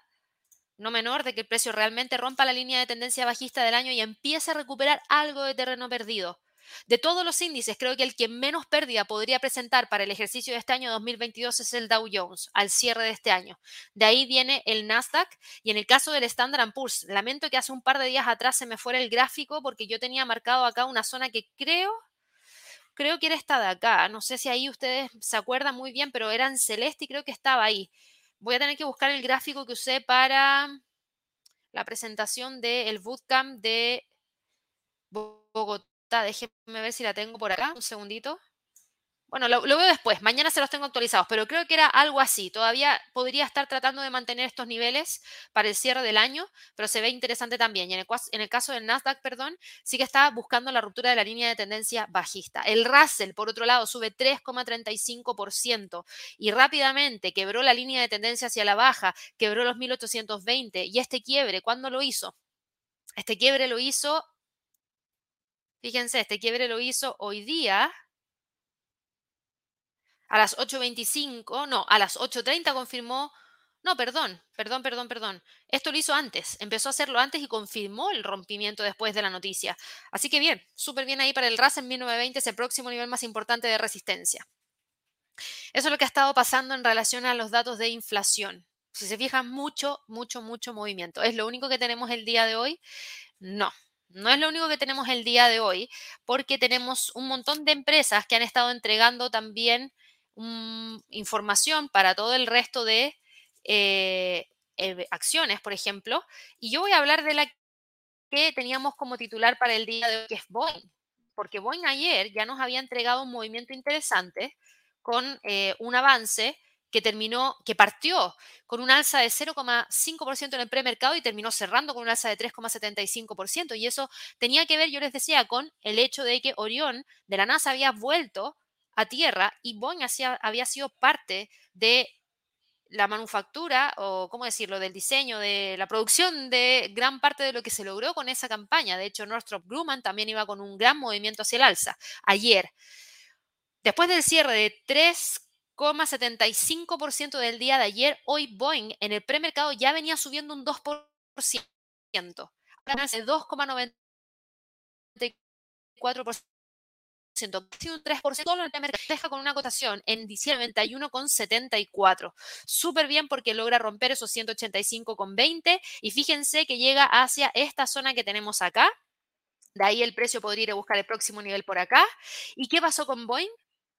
no menor de que el precio realmente rompa la línea de tendencia bajista del año y empiece a recuperar algo de terreno perdido. De todos los índices, creo que el que menos pérdida podría presentar para el ejercicio de este año 2022 es el Dow Jones al cierre de este año. De ahí viene el Nasdaq y en el caso del Standard Poor's, lamento que hace un par de días atrás se me fuera el gráfico porque yo tenía marcado acá una zona que creo creo que era esta de acá. No sé si ahí ustedes se acuerdan muy bien, pero era en celeste y creo que estaba ahí. Voy a tener que buscar el gráfico que usé para la presentación del bootcamp de Bogotá. Déjenme ver si la tengo por acá. Un segundito. Bueno, lo, veo después. Mañana se los tengo actualizados, pero creo que era algo así. Todavía podría estar tratando de mantener estos niveles para el cierre del año, pero se ve interesante también. Y en el, en el caso del Nasdaq, perdón, sí que está buscando la ruptura de la línea de tendencia bajista. El Russell, por otro lado, sube 3,35% y rápidamente quebró la línea de tendencia hacia la baja, quebró los 1820. Y este quiebre, ¿cuándo lo hizo? Este quiebre lo hizo Fíjense, este quiebre lo hizo hoy día. A las 8.25, no, a las 8.30 confirmó, no, perdón, perdón, perdón, perdón. Esto lo hizo antes, empezó a hacerlo antes y confirmó el rompimiento después de la noticia. Así que bien, súper bien ahí para el RAS en 1920, es el próximo nivel más importante de resistencia. Eso es lo que ha estado pasando en relación a los datos de inflación. Si se fijan, mucho, mucho, mucho movimiento. ¿Es lo único que tenemos el día de hoy? No, no es lo único que tenemos el día de hoy, porque tenemos un montón de empresas que han estado entregando también información para todo el resto de eh, eh, acciones, por ejemplo. Y yo voy a hablar de la que teníamos como titular para el día de hoy, que es Boeing, porque Boeing ayer ya nos había entregado un movimiento interesante con eh, un avance que terminó, que partió con un alza de 0,5% en el premercado y terminó cerrando con un alza de 3,75%. Y eso tenía que ver, yo les decía, con el hecho de que Orión de la NASA había vuelto a tierra y Boeing había sido parte de la manufactura o, ¿cómo decirlo?, del diseño, de la producción de gran parte de lo que se logró con esa campaña. De hecho, Northrop Grumman también iba con un gran movimiento hacia el alza ayer. Después del cierre de 3 75% del día de ayer, hoy Boeing en el premercado ya venía subiendo un 2%. Ahora hace 2,94%. Casi un 3% solo el premercado deja con una cotación en diciembre 91,74. Súper bien porque logra romper esos 185,20 y fíjense que llega hacia esta zona que tenemos acá. De ahí el precio podría ir a buscar el próximo nivel por acá. ¿Y qué pasó con Boeing?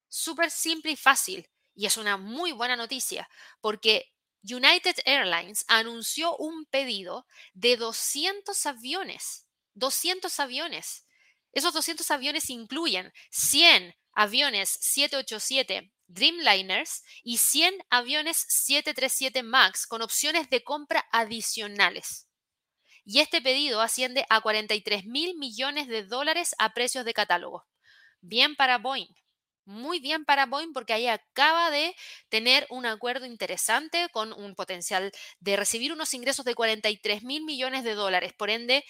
Súper simple y fácil. Y es una muy buena noticia porque United Airlines anunció un pedido de 200 aviones. 200 aviones. Esos 200 aviones incluyen 100 aviones 787 Dreamliners y 100 aviones 737 MAX con opciones de compra adicionales. Y este pedido asciende a 43 mil millones de dólares a precios de catálogo. Bien para Boeing muy bien para Boeing porque ahí acaba de tener un acuerdo interesante con un potencial de recibir unos ingresos de 43 mil millones de dólares. Por ende,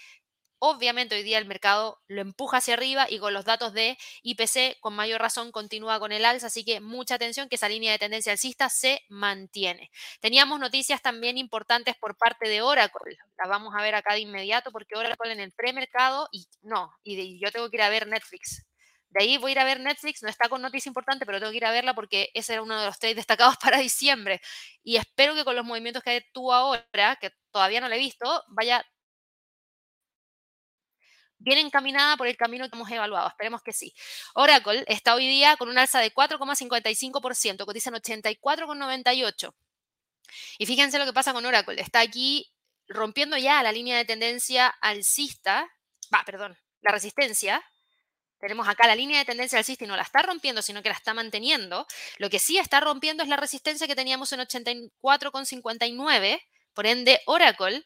obviamente hoy día el mercado lo empuja hacia arriba y con los datos de IPC con mayor razón continúa con el alza, así que mucha atención que esa línea de tendencia alcista se mantiene. Teníamos noticias también importantes por parte de Oracle, las vamos a ver acá de inmediato porque Oracle en el premercado y no, y yo tengo que ir a ver Netflix de ahí voy a ir a ver Netflix, no está con noticia importante, pero tengo que ir a verla porque ese era uno de los trades destacados para diciembre. Y espero que con los movimientos que tuvo ahora, que todavía no le he visto, vaya bien encaminada por el camino que hemos evaluado. Esperemos que sí. Oracle está hoy día con un alza de 4,55%, cotizan 84,98. Y fíjense lo que pasa con Oracle. Está aquí rompiendo ya la línea de tendencia alcista, va, perdón, la resistencia, tenemos acá la línea de tendencia alcista y no la está rompiendo, sino que la está manteniendo. Lo que sí está rompiendo es la resistencia que teníamos en 84,59. Por ende, Oracle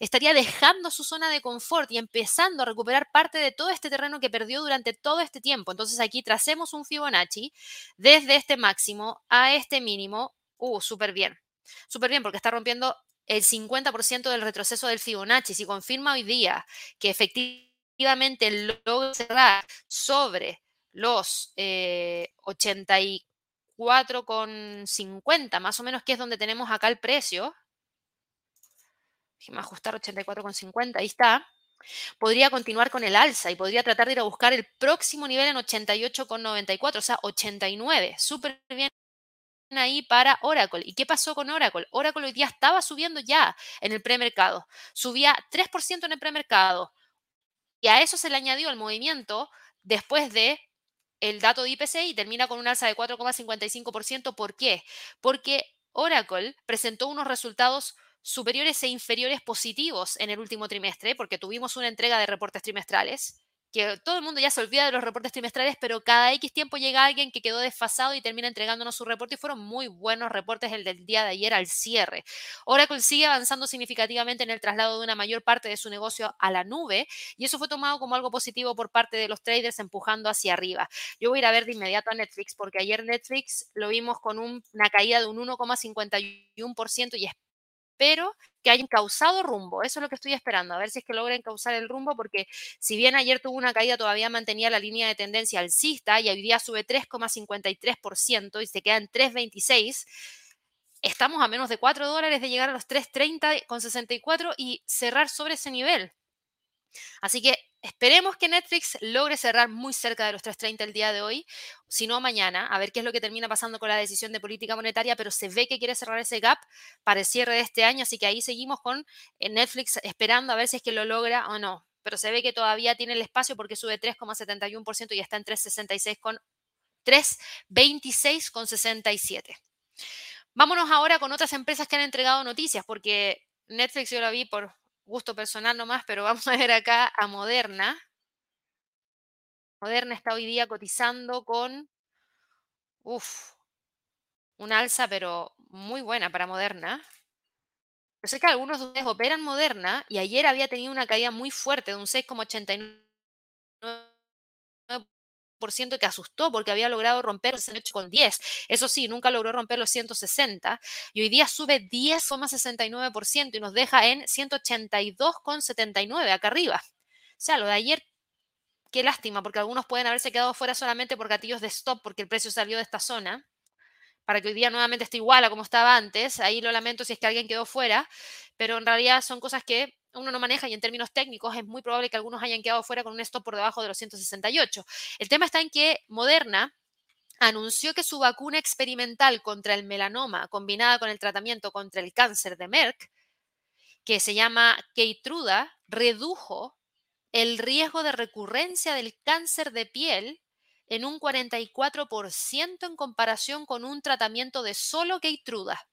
estaría dejando su zona de confort y empezando a recuperar parte de todo este terreno que perdió durante todo este tiempo. Entonces aquí tracemos un Fibonacci desde este máximo a este mínimo. Uh, súper bien. Súper bien porque está rompiendo el 50% del retroceso del Fibonacci. Si confirma hoy día que efectivamente logra cerrar sobre los eh, 84,50, más o menos, que es donde tenemos acá el precio. Déjeme ajustar 84,50, ahí está, podría continuar con el alza y podría tratar de ir a buscar el próximo nivel en 88,94, o sea, 89, súper bien ahí para Oracle. ¿Y qué pasó con Oracle? Oracle hoy día estaba subiendo ya en el premercado, subía 3% en el premercado y a eso se le añadió el movimiento después de el dato de IPC y termina con un alza de 4,55%. ¿Por qué? Porque Oracle presentó unos resultados superiores e inferiores positivos en el último trimestre, porque tuvimos una entrega de reportes trimestrales que todo el mundo ya se olvida de los reportes trimestrales, pero cada X tiempo llega alguien que quedó desfasado y termina entregándonos su reporte y fueron muy buenos reportes el del día de ayer al cierre. Oracle sigue avanzando significativamente en el traslado de una mayor parte de su negocio a la nube y eso fue tomado como algo positivo por parte de los traders empujando hacia arriba. Yo voy a ir a ver de inmediato a Netflix porque ayer Netflix lo vimos con una caída de un 1,51% y espero que hayan causado rumbo. Eso es lo que estoy esperando, a ver si es que logren causar el rumbo, porque si bien ayer tuvo una caída, todavía mantenía la línea de tendencia alcista y hoy día sube 3,53% y se queda en 3,26%. Estamos a menos de 4 dólares de llegar a los 3.30 con 64 y cerrar sobre ese nivel. Así que esperemos que Netflix logre cerrar muy cerca de los 3.30 el día de hoy, si no mañana, a ver qué es lo que termina pasando con la decisión de política monetaria, pero se ve que quiere cerrar ese gap para el cierre de este año, así que ahí seguimos con eh, Netflix esperando a ver si es que lo logra o no. Pero se ve que todavía tiene el espacio porque sube 3,71% y está en 3,66 con 3,26 con 67. Vámonos ahora con otras empresas que han entregado noticias, porque Netflix yo la vi por gusto personal nomás, pero vamos a ver acá a Moderna. Moderna está hoy día cotizando con, uff, un alza, pero muy buena para Moderna. Yo sé que algunos de ustedes operan Moderna y ayer había tenido una caída muy fuerte de un 6,89 que asustó porque había logrado romper los con 10. Eso sí, nunca logró romper los 160 y hoy día sube 10,69% y nos deja en 182,79 acá arriba. O sea, lo de ayer, qué lástima, porque algunos pueden haberse quedado fuera solamente por gatillos de stop porque el precio salió de esta zona para que hoy día nuevamente esté igual a como estaba antes. Ahí lo lamento si es que alguien quedó fuera, pero en realidad son cosas que uno no maneja y en términos técnicos es muy probable que algunos hayan quedado fuera con un stop por debajo de los 168. El tema está en que Moderna anunció que su vacuna experimental contra el melanoma combinada con el tratamiento contra el cáncer de Merck, que se llama Keytruda, redujo el riesgo de recurrencia del cáncer de piel en un 44% en comparación con un tratamiento de solo Keytruda.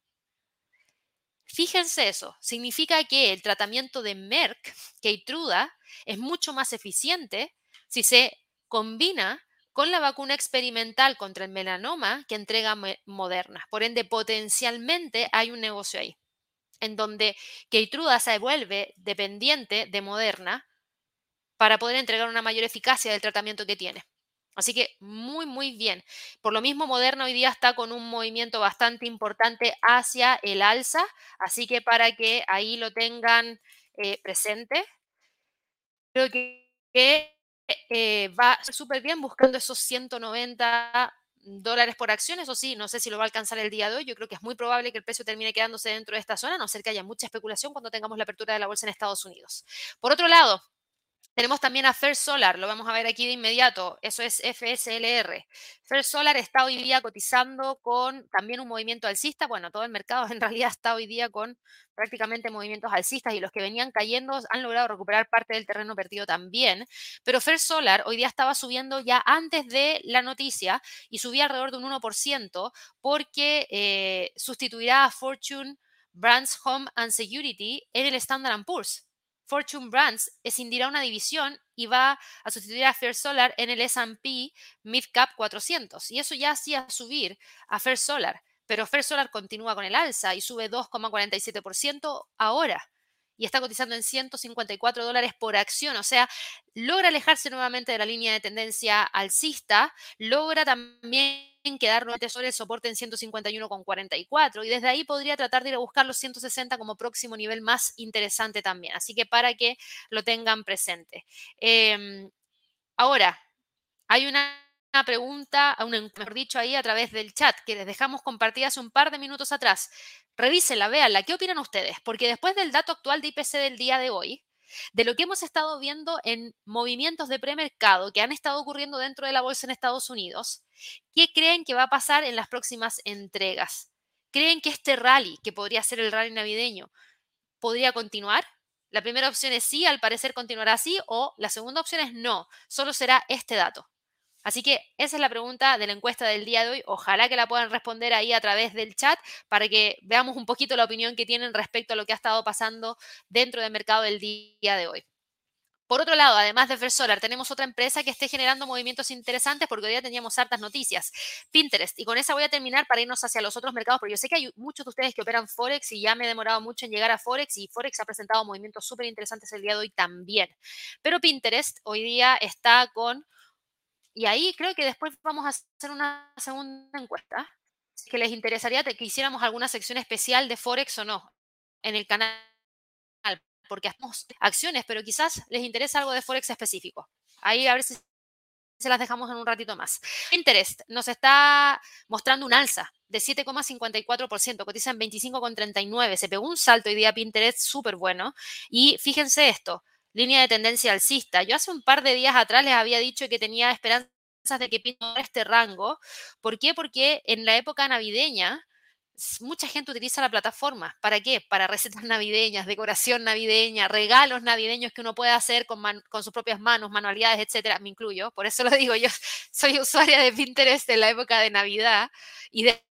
Fíjense eso, significa que el tratamiento de Merck, Keytruda, es mucho más eficiente si se combina con la vacuna experimental contra el melanoma que entrega Moderna. Por ende, potencialmente hay un negocio ahí, en donde Keytruda se vuelve dependiente de Moderna para poder entregar una mayor eficacia del tratamiento que tiene. Así que muy, muy bien. Por lo mismo, Moderna hoy día está con un movimiento bastante importante hacia el alza, así que para que ahí lo tengan eh, presente, creo que eh, va súper bien buscando esos 190 dólares por acción, eso sí, no sé si lo va a alcanzar el día de hoy, yo creo que es muy probable que el precio termine quedándose dentro de esta zona, a no ser que haya mucha especulación cuando tengamos la apertura de la bolsa en Estados Unidos. Por otro lado, tenemos también a First Solar, lo vamos a ver aquí de inmediato, eso es FSLR. First Solar está hoy día cotizando con también un movimiento alcista, bueno, todo el mercado en realidad está hoy día con prácticamente movimientos alcistas y los que venían cayendo han logrado recuperar parte del terreno perdido también, pero First Solar hoy día estaba subiendo ya antes de la noticia y subía alrededor de un 1% porque eh, sustituirá a Fortune Brands Home and Security en el Standard Poor's. Fortune Brands escindirá una división y va a sustituir a First Solar en el S&P Midcap 400. Y eso ya hacía subir a First Solar. Pero First Solar continúa con el alza y sube 2,47% ahora. Y está cotizando en 154 dólares por acción. O sea, logra alejarse nuevamente de la línea de tendencia alcista. Logra también quedar nuevamente sobre el soporte en 151,44 y desde ahí podría tratar de ir a buscar los 160 como próximo nivel más interesante también. Así que para que lo tengan presente. Em, ahora, hay una pregunta, a un, mejor dicho, ahí a través del chat, que les dejamos compartida hace un par de minutos atrás. Revísenla, véanla, ¿qué opinan ustedes? Porque después del dato actual de IPC del día de hoy, de lo que hemos estado viendo en movimientos de premercado que han estado ocurriendo dentro de la bolsa en Estados Unidos, ¿qué creen que va a pasar en las próximas entregas? ¿Creen que este rally, que podría ser el rally navideño, podría continuar? La primera opción es sí, al parecer continuará así, o la segunda opción es no, solo será este dato. Así que esa es la pregunta de la encuesta del día de hoy. Ojalá que la puedan responder ahí a través del chat para que veamos un poquito la opinión que tienen respecto a lo que ha estado pasando dentro del mercado del día de hoy. Por otro lado, además de Versolar, tenemos otra empresa que esté generando movimientos interesantes porque hoy día teníamos hartas noticias. Pinterest. Y con esa voy a terminar para irnos hacia los otros mercados, porque yo sé que hay muchos de ustedes que operan Forex y ya me he demorado mucho en llegar a Forex y Forex ha presentado movimientos súper interesantes el día de hoy también. Pero Pinterest hoy día está con y ahí creo que después vamos a hacer una segunda encuesta. Que les interesaría que hiciéramos alguna sección especial de Forex o no en el canal, porque hacemos acciones, pero quizás les interesa algo de Forex específico. Ahí a ver si se las dejamos en un ratito más. Pinterest nos está mostrando un alza de 7,54%, cotiza en 25,39. Se pegó un salto hoy día Pinterest súper bueno. Y fíjense esto, línea de tendencia alcista. Yo hace un par de días atrás les había dicho que tenía esperanzas de que pinto este rango. ¿Por qué? Porque en la época navideña mucha gente utiliza la plataforma. ¿Para qué? Para recetas navideñas, decoración navideña, regalos navideños que uno puede hacer con, con sus propias manos, manualidades, etcétera. Me incluyo. Por eso lo digo, yo soy usuaria de Pinterest en la época de Navidad y de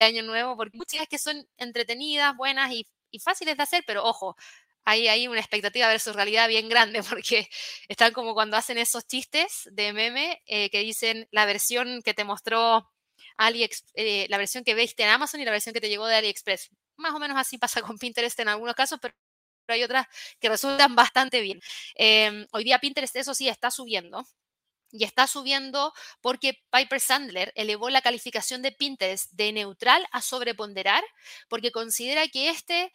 Año Nuevo, porque muchas que son entretenidas, buenas y fáciles de hacer, pero ojo, hay, una expectativa versus realidad bien grande porque están como cuando hacen esos chistes de meme eh, que dicen la versión que te mostró AliExpress, eh, la versión que viste en Amazon y la versión que te llegó de AliExpress. Más o menos así pasa con Pinterest en algunos casos, pero hay otras que resultan bastante bien. Em, hoy día Pinterest, eso sí, está subiendo y está subiendo porque Piper Sandler elevó la calificación de Pinterest de neutral a sobreponderar porque considera que este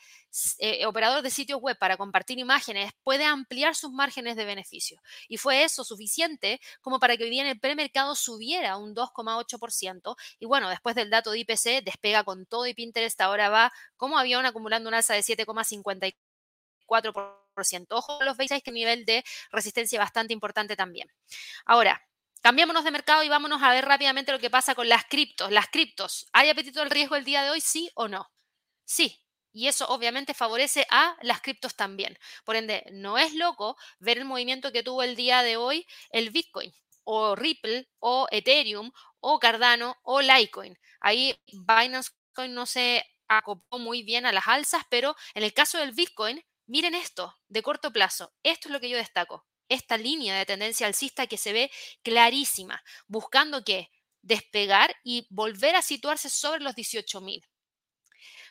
eh, operador de sitios web para compartir imágenes puede ampliar sus márgenes de beneficio. Y fue eso suficiente como para que hoy día en el premercado subiera un 2,8%. Y bueno, después del dato de IPC despega con todo y Pinterest ahora va como avión acumulando un alza de 7,54%. Ojo, los veis que nivel de resistencia bastante importante también. Ahora, cambiémonos de mercado y vámonos a ver rápidamente lo que pasa con las criptos. Las criptos, ¿hay apetito al riesgo el día de hoy, sí o no? Sí. Y eso obviamente favorece a las criptos también. Por ende, no es loco ver el movimiento que tuvo el día de hoy el Bitcoin o Ripple o Ethereum o Cardano o Litecoin. Ahí Binance Coin no se acopó muy bien a las alzas, pero en el caso del Bitcoin Miren esto, de corto plazo. Esto es lo que yo destaco. Esta línea de tendencia alcista que se ve clarísima, buscando que despegar y volver a situarse sobre los 18.000.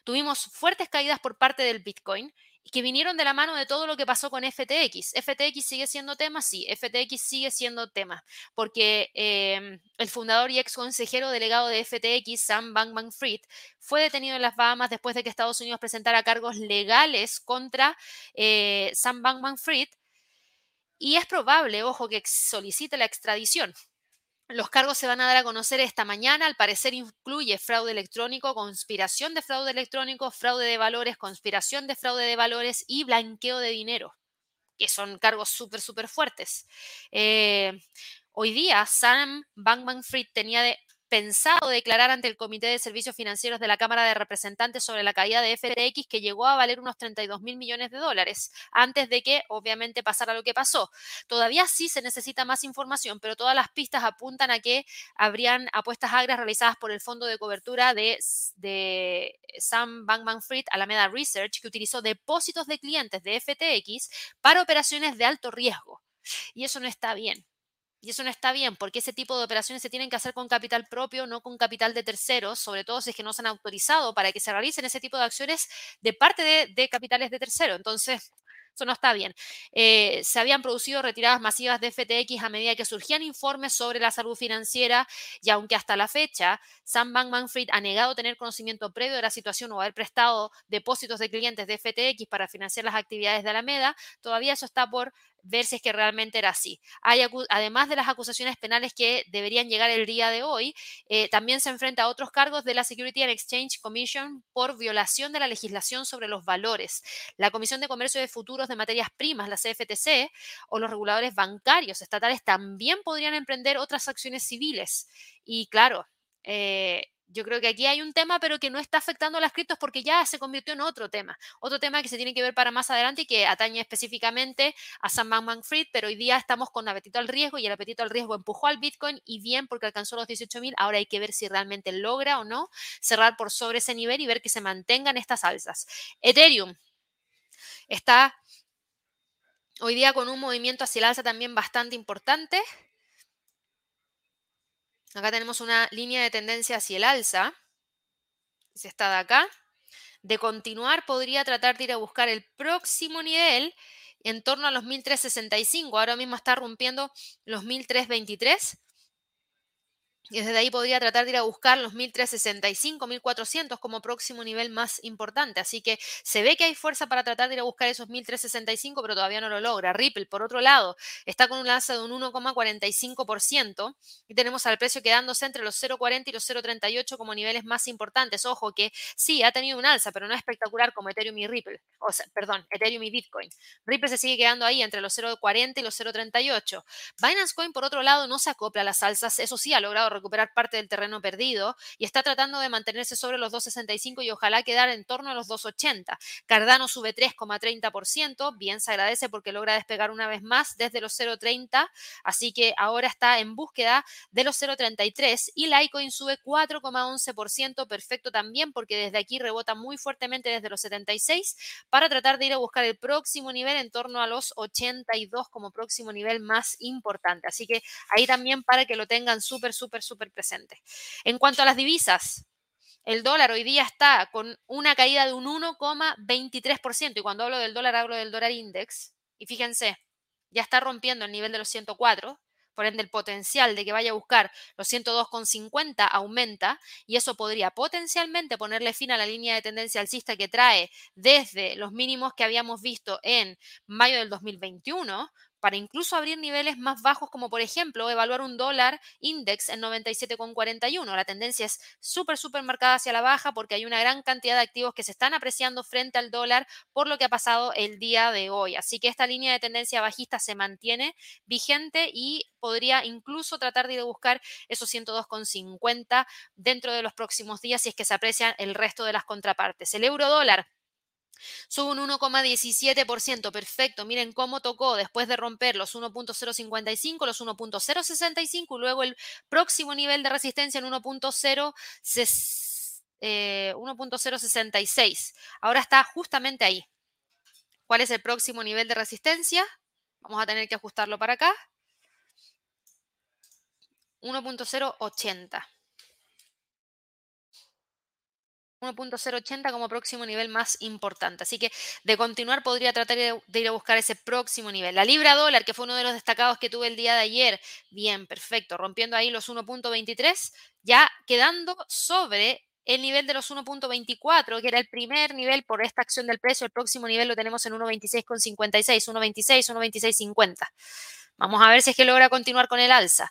Tuvimos fuertes caídas por parte del Bitcoin que vinieron de la mano de todo lo que pasó con FTX. FTX sigue siendo tema, sí, FTX sigue siendo tema, porque em, el fundador y ex consejero delegado de FTX, Sam Bankman-Fried, fue detenido en las Bahamas después de que Estados Unidos presentara cargos legales contra eh, Sam Bankman-Fried. Y es probable, ojo, que solicite la extradición. Los cargos se van a dar a conocer esta mañana. Al parecer incluye fraude electrónico, conspiración de fraude electrónico, fraude de valores, conspiración de fraude de valores y blanqueo de dinero, que son cargos súper, súper fuertes. Eh, hoy día, Sam Bankman Fried tenía de pensado declarar ante el Comité de Servicios Financieros de la Cámara de Representantes sobre la caída de FTX que llegó a valer unos 32 mil millones de dólares antes de que obviamente pasara lo que pasó. Todavía sí se necesita más información, pero todas las pistas apuntan a que habrían apuestas agras realizadas por el fondo de cobertura de, de Sam Bankman Fried, Alameda Research, que utilizó depósitos de clientes de FTX para operaciones de alto riesgo. Y eso no está bien. Y eso no está bien, porque ese tipo de operaciones se tienen que hacer con capital propio, no con capital de terceros, sobre todo si es que no se han autorizado para que se realicen ese tipo de acciones de parte de, capitales de terceros. Entonces, eso no está bien. Eh, se habían producido retiradas masivas de FTX a medida que surgían informes sobre la salud financiera y aunque hasta la fecha Sam Bankman-Fried ha negado tener conocimiento previo de la situación o haber prestado depósitos de clientes de FTX para financiar las actividades de Alameda, todavía eso está por ver si es que realmente era así. Hay, además de las acusaciones penales que deberían llegar el día de hoy, eh, también se enfrenta a otros cargos de la Security and Exchange Commission por violación de la legislación sobre los valores. La Comisión de Comercio de Futuros de Materias Primas, la CFTC, o los reguladores bancarios estatales también podrían emprender otras acciones civiles. Y claro, eh, yo creo que aquí hay un tema, pero que no está afectando a las criptos porque ya se convirtió en otro tema. Otro tema que se tiene que ver para más adelante y que atañe específicamente a Sam Bankman Fried, pero hoy día estamos con apetito al riesgo y el apetito al riesgo empujó al Bitcoin y bien porque alcanzó los 18.000. Ahora hay que ver si realmente logra o no cerrar por sobre ese nivel y ver que se mantengan estas alzas. Ethereum está hoy día con un movimiento hacia el alza también bastante importante. Acá tenemos una línea de tendencia hacia el alza. Se está de acá. De continuar, podría tratar de ir a buscar el próximo nivel en torno a los 1365. Ahora mismo está rompiendo los 1323. Y desde ahí podría tratar de ir a buscar los 1365, 1400 como próximo nivel más importante. Así que se ve que hay fuerza para tratar de ir a buscar esos 1365, pero todavía no lo logra. Ripple, por otro lado, está con un alza de un 1,45% y tenemos al precio quedándose entre los 0,40 y los 0,38 como niveles más importantes. Ojo que sí, ha tenido un alza, pero no espectacular como Ethereum y Ripple. O sea, perdón, Ethereum y Bitcoin. Ripple se sigue quedando ahí entre los 0,40 y los 0,38. Binance Coin, por otro lado, no se acopla a las alzas. Eso sí, ha logrado recuperar parte del terreno perdido y está tratando de mantenerse sobre los 2,65 y ojalá quedar en torno a los 2,80. Cardano sube 3,30%, bien se agradece porque logra despegar una vez más desde los 0,30, así que ahora está en búsqueda de los 0,33 y Litecoin sube 4,11%, perfecto también porque desde aquí rebota muy fuertemente desde los 76 para tratar de ir a buscar el próximo nivel en torno a los 82 como próximo nivel más importante. Así que ahí también para que lo tengan súper, súper, súper presente. En cuanto a las divisas, el dólar hoy día está con una caída de un 1,23%. Y cuando hablo del dólar, hablo del dólar index. Y fíjense, ya está rompiendo el nivel de los 104. Por ende, el potencial de que vaya a buscar los 102,50 aumenta y eso podría potencialmente ponerle fin a la línea de tendencia alcista que trae desde los mínimos que habíamos visto en mayo del 2021, para incluso abrir niveles más bajos, como por ejemplo evaluar un dólar index en 97,41. La tendencia es súper, súper marcada hacia la baja porque hay una gran cantidad de activos que se están apreciando frente al dólar por lo que ha pasado el día de hoy. Así que esta línea de tendencia bajista se mantiene vigente y podría incluso tratar de ir a buscar esos 102,50 dentro de los próximos días si es que se aprecian el resto de las contrapartes. El euro dólar Sube un 1,17%. Perfecto. Miren cómo tocó después de romper los 1.055, los 1.065 y luego el próximo nivel de resistencia en 1.066. Eh, Ahora está justamente ahí. ¿Cuál es el próximo nivel de resistencia? Vamos a tener que ajustarlo para acá. 1.080. 1.080 como próximo nivel más importante. Así que de continuar podría tratar de ir a buscar ese próximo nivel. La libra dólar, que fue uno de los destacados que tuve el día de ayer, bien, perfecto, rompiendo ahí los 1.23, ya quedando sobre el nivel de los 1.24, que era el primer nivel por esta acción del precio. El próximo nivel lo tenemos en 1.26,56, 1.26, 1.26,50. Vamos a ver si es que logra continuar con el alza.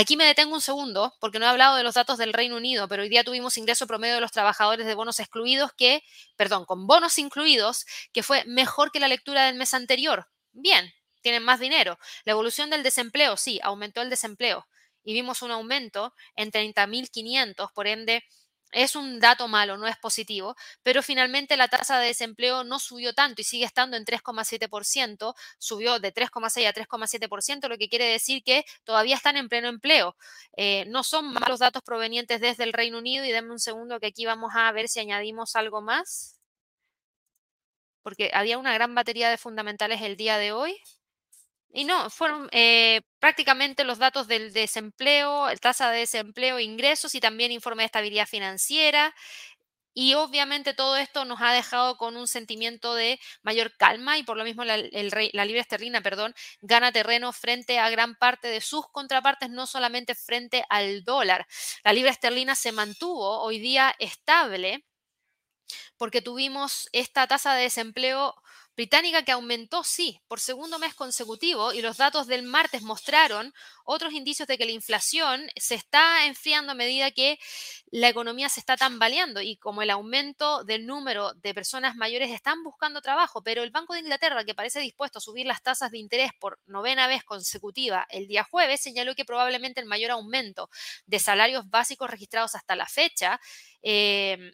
Aquí me detengo un segundo porque no he hablado de los datos del Reino Unido, pero hoy día tuvimos ingreso promedio de los trabajadores de bonos excluidos que, perdón, con bonos incluidos, que fue mejor que la lectura del mes anterior. Bien, tienen más dinero. La evolución del desempleo, sí, aumentó el desempleo y vimos un aumento en 30.500, por ende, es un dato malo, no es positivo, pero finalmente la tasa de desempleo no subió tanto y sigue estando en 3,7%, subió de 3,6 a 3,7%, lo que quiere decir que todavía están en pleno empleo. Eh, no son malos datos provenientes desde el Reino Unido y denme un segundo que aquí vamos a ver si añadimos algo más, porque había una gran batería de fundamentales el día de hoy. Y no, fueron eh, prácticamente los datos del desempleo, tasa de desempleo, ingresos y también informe de estabilidad financiera. Y obviamente todo esto nos ha dejado con un sentimiento de mayor calma y por lo mismo la, la libra esterlina, perdón, gana terreno frente a gran parte de sus contrapartes, no solamente frente al dólar. La libra esterlina se mantuvo hoy día estable porque tuvimos esta tasa de desempleo británica que aumentó, sí, por segundo mes consecutivo y los datos del martes mostraron otros indicios de que la inflación se está enfriando a medida que la economía se está tambaleando y como el aumento del número de personas mayores están buscando trabajo, pero el Banco de Inglaterra, que parece dispuesto a subir las tasas de interés por novena vez consecutiva el día jueves, señaló que probablemente el mayor aumento de salarios básicos registrados hasta la fecha eh,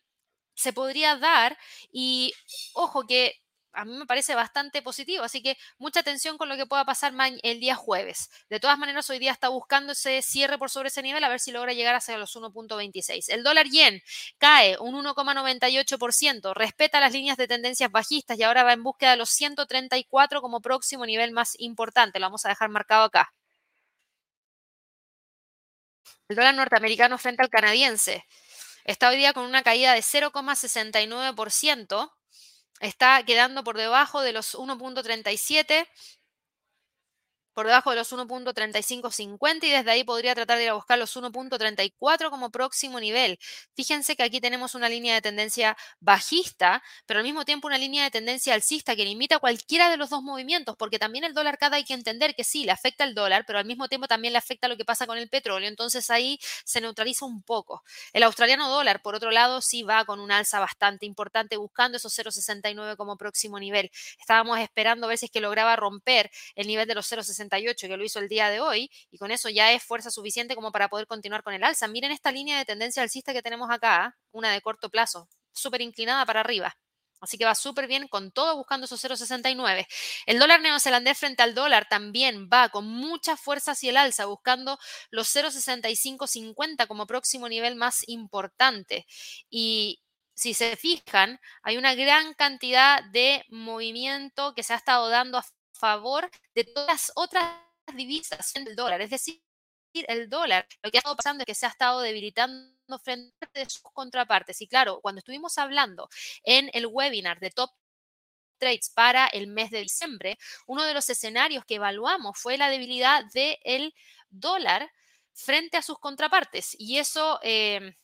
se podría dar y ojo que a mí me parece bastante positivo, así que mucha atención con lo que pueda pasar el día jueves. De todas maneras, hoy día está buscando ese cierre por sobre ese nivel a ver si logra llegar hacia los 1.26. El dólar yen cae un 1,98%, respeta las líneas de tendencias bajistas y ahora va en búsqueda de los 134 como próximo nivel más importante. Lo vamos a dejar marcado acá. El dólar norteamericano frente al canadiense está hoy día con una caída de 0,69% está quedando por debajo de los 1.37 por debajo de los 1.3550 y desde ahí podría tratar de ir a buscar los 1.34 como próximo nivel. Fíjense que aquí tenemos una línea de tendencia bajista, pero al mismo tiempo una línea de tendencia alcista que limita cualquiera de los dos movimientos, porque también el dólar cada hay que entender que sí, le afecta el dólar, pero al mismo tiempo también le afecta lo que pasa con el petróleo, entonces ahí se neutraliza un poco. El australiano dólar, por otro lado, sí va con un alza bastante importante buscando esos 0.69 como próximo nivel. Estábamos esperando a ver si es que lograba romper el nivel de los 0.69 que lo hizo el día de hoy y con eso ya es fuerza suficiente como para poder continuar con el alza. Miren esta línea de tendencia alcista que tenemos acá, una de corto plazo, súper inclinada para arriba. Así que va súper bien con todo buscando esos 0,69. El dólar neozelandés frente al dólar también va con mucha fuerza hacia el alza, buscando los 0,6550 como próximo nivel más importante. Y si se fijan, hay una gran cantidad de movimiento que se ha estado dando a favor de todas otras divisas del dólar. Es decir, el dólar, lo que ha estado pasando es que se ha estado debilitando frente a sus contrapartes. Y claro, cuando estuvimos hablando en el webinar de Top Trades para el mes de diciembre, uno de los escenarios que evaluamos fue la debilidad del dólar frente a sus contrapartes. Y eso... Eh,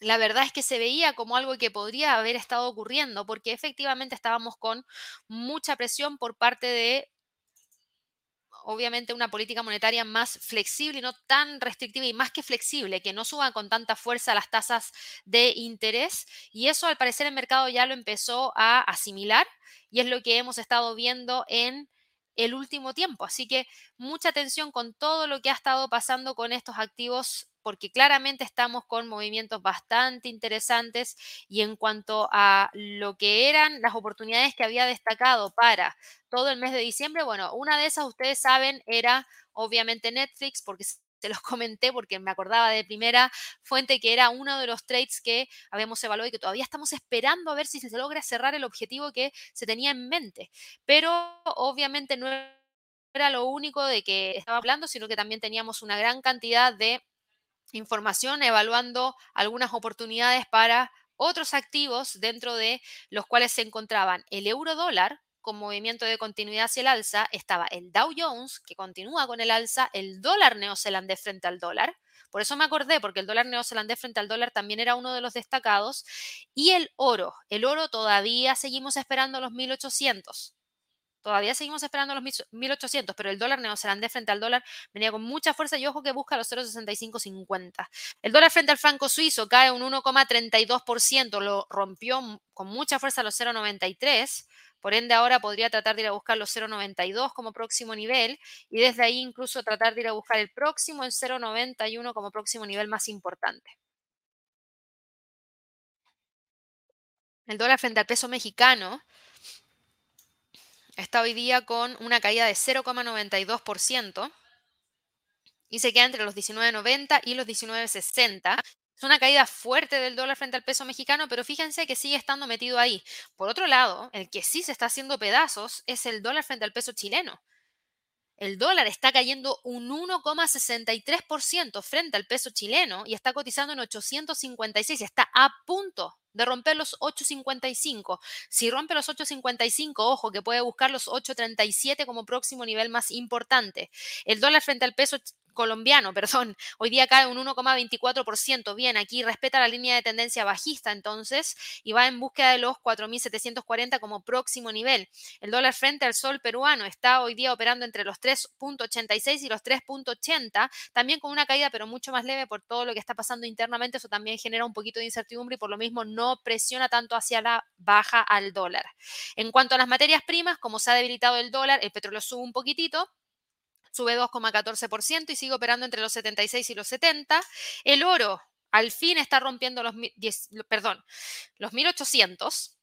la verdad es que se veía como algo que podría haber estado ocurriendo porque efectivamente estábamos con mucha presión por parte de obviamente una política monetaria más flexible y no tan restrictiva y más que flexible, que no suba con tanta fuerza las tasas de interés. Y eso al parecer el mercado ya lo empezó a asimilar y es lo que hemos estado viendo en el último tiempo. Así que mucha atención con todo lo que ha estado pasando con estos activos porque claramente estamos con movimientos bastante interesantes y en cuanto a lo que eran las oportunidades que había destacado para todo el mes de diciembre, bueno, una de esas ustedes saben era obviamente Netflix porque se los comenté porque me acordaba de primera fuente que era uno de los trades que habíamos evaluado y que todavía estamos esperando a ver si se logra cerrar el objetivo que se tenía en mente. Pero obviamente no era lo único de que estaba hablando, sino que también teníamos una gran cantidad de información evaluando algunas oportunidades para otros activos dentro de los cuales se encontraban el euro dólar con movimiento de continuidad hacia el alza, estaba el Dow Jones que continúa con el alza, el dólar neozelandés frente al dólar, por eso me acordé, porque el dólar neozelandés frente al dólar también era uno de los destacados, y el oro, el oro todavía seguimos esperando los 1800. Todavía seguimos esperando los 1800, pero el dólar neozelandés frente al dólar venía con mucha fuerza y ojo que busca los 0,6550. El dólar frente al franco suizo cae un 1,32%, lo rompió con mucha fuerza los 0,93. Por ende, ahora podría tratar de ir a buscar los 0,92 como próximo nivel y desde ahí incluso tratar de ir a buscar el próximo en 0,91 como próximo nivel más importante. El dólar frente al peso mexicano está hoy día con una caída de 0,92% y se queda entre los 19,90 y los 19,60. Es una caída fuerte del dólar frente al peso mexicano, pero fíjense que sigue estando metido ahí. Por otro lado, el que sí se está haciendo pedazos es el dólar frente al peso chileno. El dólar está cayendo un 1,63% frente al peso chileno y está cotizando en 856. Está a punto de romper los 8.55. Si rompe los 8.55, ojo que puede buscar los 8.37 como próximo nivel más importante. El dólar frente al peso colombiano, perdón, hoy día cae un 1,24%. Bien, aquí respeta la línea de tendencia bajista entonces y va en búsqueda de los 4.740 como próximo nivel. El dólar frente al sol peruano está hoy día operando entre los 3.86 y los 3.80, también con una caída pero mucho más leve por todo lo que está pasando internamente. Eso también genera un poquito de incertidumbre y por lo mismo no presiona tanto hacia la baja al dólar. En cuanto a las materias primas, como se ha debilitado el dólar, el petróleo sube un poquitito sube 2,14% y sigue operando entre los 76 y los 70. El oro al fin está rompiendo los, perdón, los 1800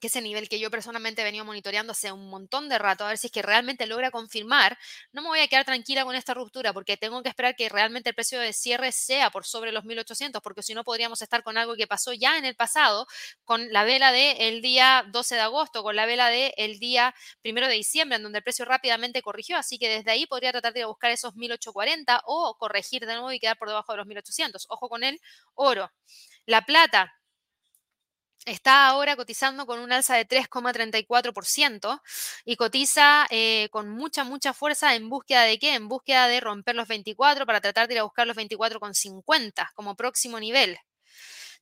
que es el nivel que yo personalmente he venido monitoreando hace un montón de rato, a ver si es que realmente logra confirmar, no me voy a quedar tranquila con esta ruptura porque tengo que esperar que realmente el precio de cierre sea por sobre los 1800, porque si no podríamos estar con algo que pasó ya en el pasado, con la vela del día 12 de agosto, con la vela del día 1 de diciembre, en donde el precio rápidamente corrigió, así que desde ahí podría tratar de buscar esos 1840 o corregir de nuevo y quedar por debajo de los 1800. Ojo con el oro. La plata, Está ahora cotizando con un alza de 3,34% y cotiza eh, con mucha, mucha fuerza en búsqueda de qué? En búsqueda de romper los 24 para tratar de ir a buscar los 24,50 como próximo nivel.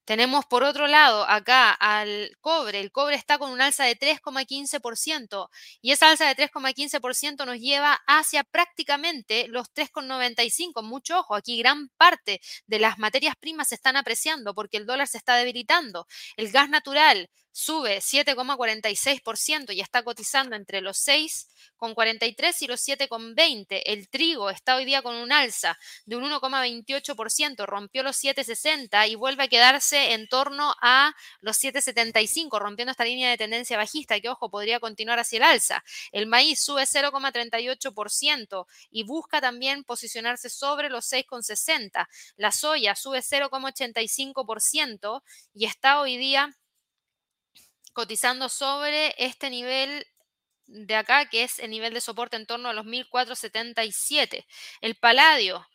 Tenemos por otro lado acá al cobre. El cobre está con un alza de 3,15% y esa alza de 3,15% nos lleva hacia prácticamente los 3,95. Mucho ojo, aquí gran parte de las materias primas se están apreciando porque el dólar se está debilitando. El gas natural sube 7,46% y está cotizando entre los 6,43 y los 7,20. El trigo está hoy día con un alza de un 1,28%, rompió los 7,60 y vuelve a quedarse en torno a los 7,75, rompiendo esta línea de tendencia bajista que, ojo, podría continuar hacia el alza. El maíz sube 0,38% y busca también posicionarse sobre los 6,60. La soya sube 0,85% y está hoy día cotizando sobre este nivel de acá, que es el nivel de soporte en torno a los 1477. El paladio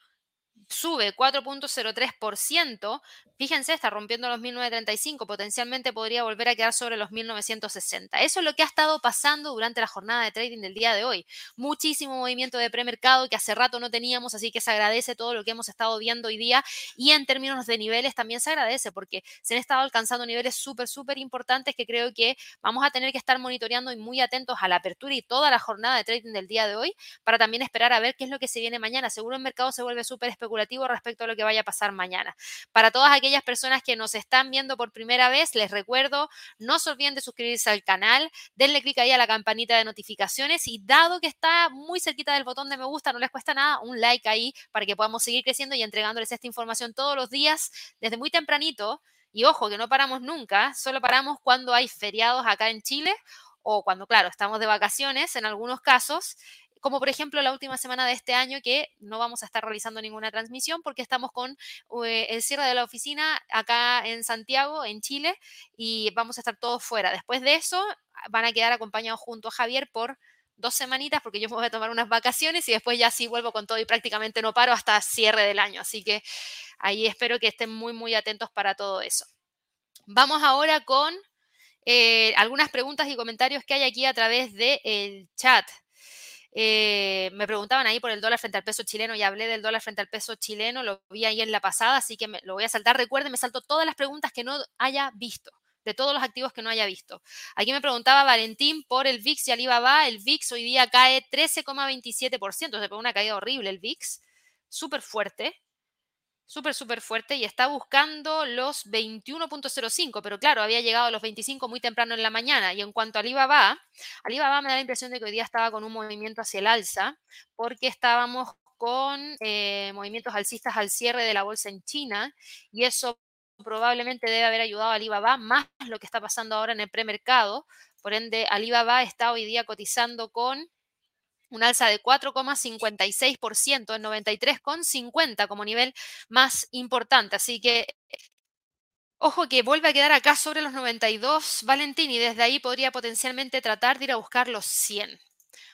sube 4.03%, fíjense, está rompiendo los 1935, potencialmente podría volver a quedar sobre los 1960. Eso es lo que ha estado pasando durante la jornada de trading del día de hoy. Muchísimo movimiento de premercado que hace rato no teníamos, así que se agradece todo lo que hemos estado viendo hoy día y en términos de niveles también se agradece porque se han estado alcanzando niveles súper, súper importantes que creo que vamos a tener que estar monitoreando y muy atentos a la apertura y toda la jornada de trading del día de hoy para también esperar a ver qué es lo que se viene mañana. Seguro el mercado se vuelve súper especulativo respecto a lo que vaya a pasar mañana. Para todas aquellas personas que nos están viendo por primera vez, les recuerdo, no se olviden de suscribirse al canal, denle clic ahí a la campanita de notificaciones y dado que está muy cerquita del botón de me gusta, no les cuesta nada, un like ahí para que podamos seguir creciendo y entregándoles esta información todos los días desde muy tempranito. Y ojo, que no paramos nunca, solo paramos cuando hay feriados acá en Chile o cuando, claro, estamos de vacaciones en algunos casos como por ejemplo la última semana de este año que no vamos a estar realizando ninguna transmisión porque estamos con eh, el cierre de la oficina acá en Santiago, en Chile, y vamos a estar todos fuera. Después de eso van a quedar acompañados junto a Javier por dos semanitas porque yo me voy a tomar unas vacaciones y después ya sí vuelvo con todo y prácticamente no paro hasta cierre del año. Así que ahí espero que estén muy, muy atentos para todo eso. Vamos ahora con eh, algunas preguntas y comentarios que hay aquí a través del chat. Eh, me preguntaban ahí por el dólar frente al peso chileno y hablé del dólar frente al peso chileno, lo vi ahí en la pasada, así que me, lo voy a saltar. Recuerden, me salto todas las preguntas que no haya visto de todos los activos que no haya visto. Aquí me preguntaba Valentín por el VIX y Alibaba. El VIX hoy día cae 13,27%, se pegó una caída horrible el VIX, súper fuerte súper, súper fuerte y está buscando los 21.05, pero claro, había llegado a los 25 muy temprano en la mañana. Y en cuanto a Alibaba, Alibaba me da la impresión de que hoy día estaba con un movimiento hacia el alza, porque estábamos con eh, movimientos alcistas al cierre de la bolsa en China y eso probablemente debe haber ayudado a Alibaba más lo que está pasando ahora en el premercado. Por ende, Alibaba está hoy día cotizando con un alza de 4,56% en 93,50 como nivel más importante. Así que Ojo que vuelve a quedar acá sobre los 92, Valentín, y desde ahí podría potencialmente tratar de ir a buscar los 100.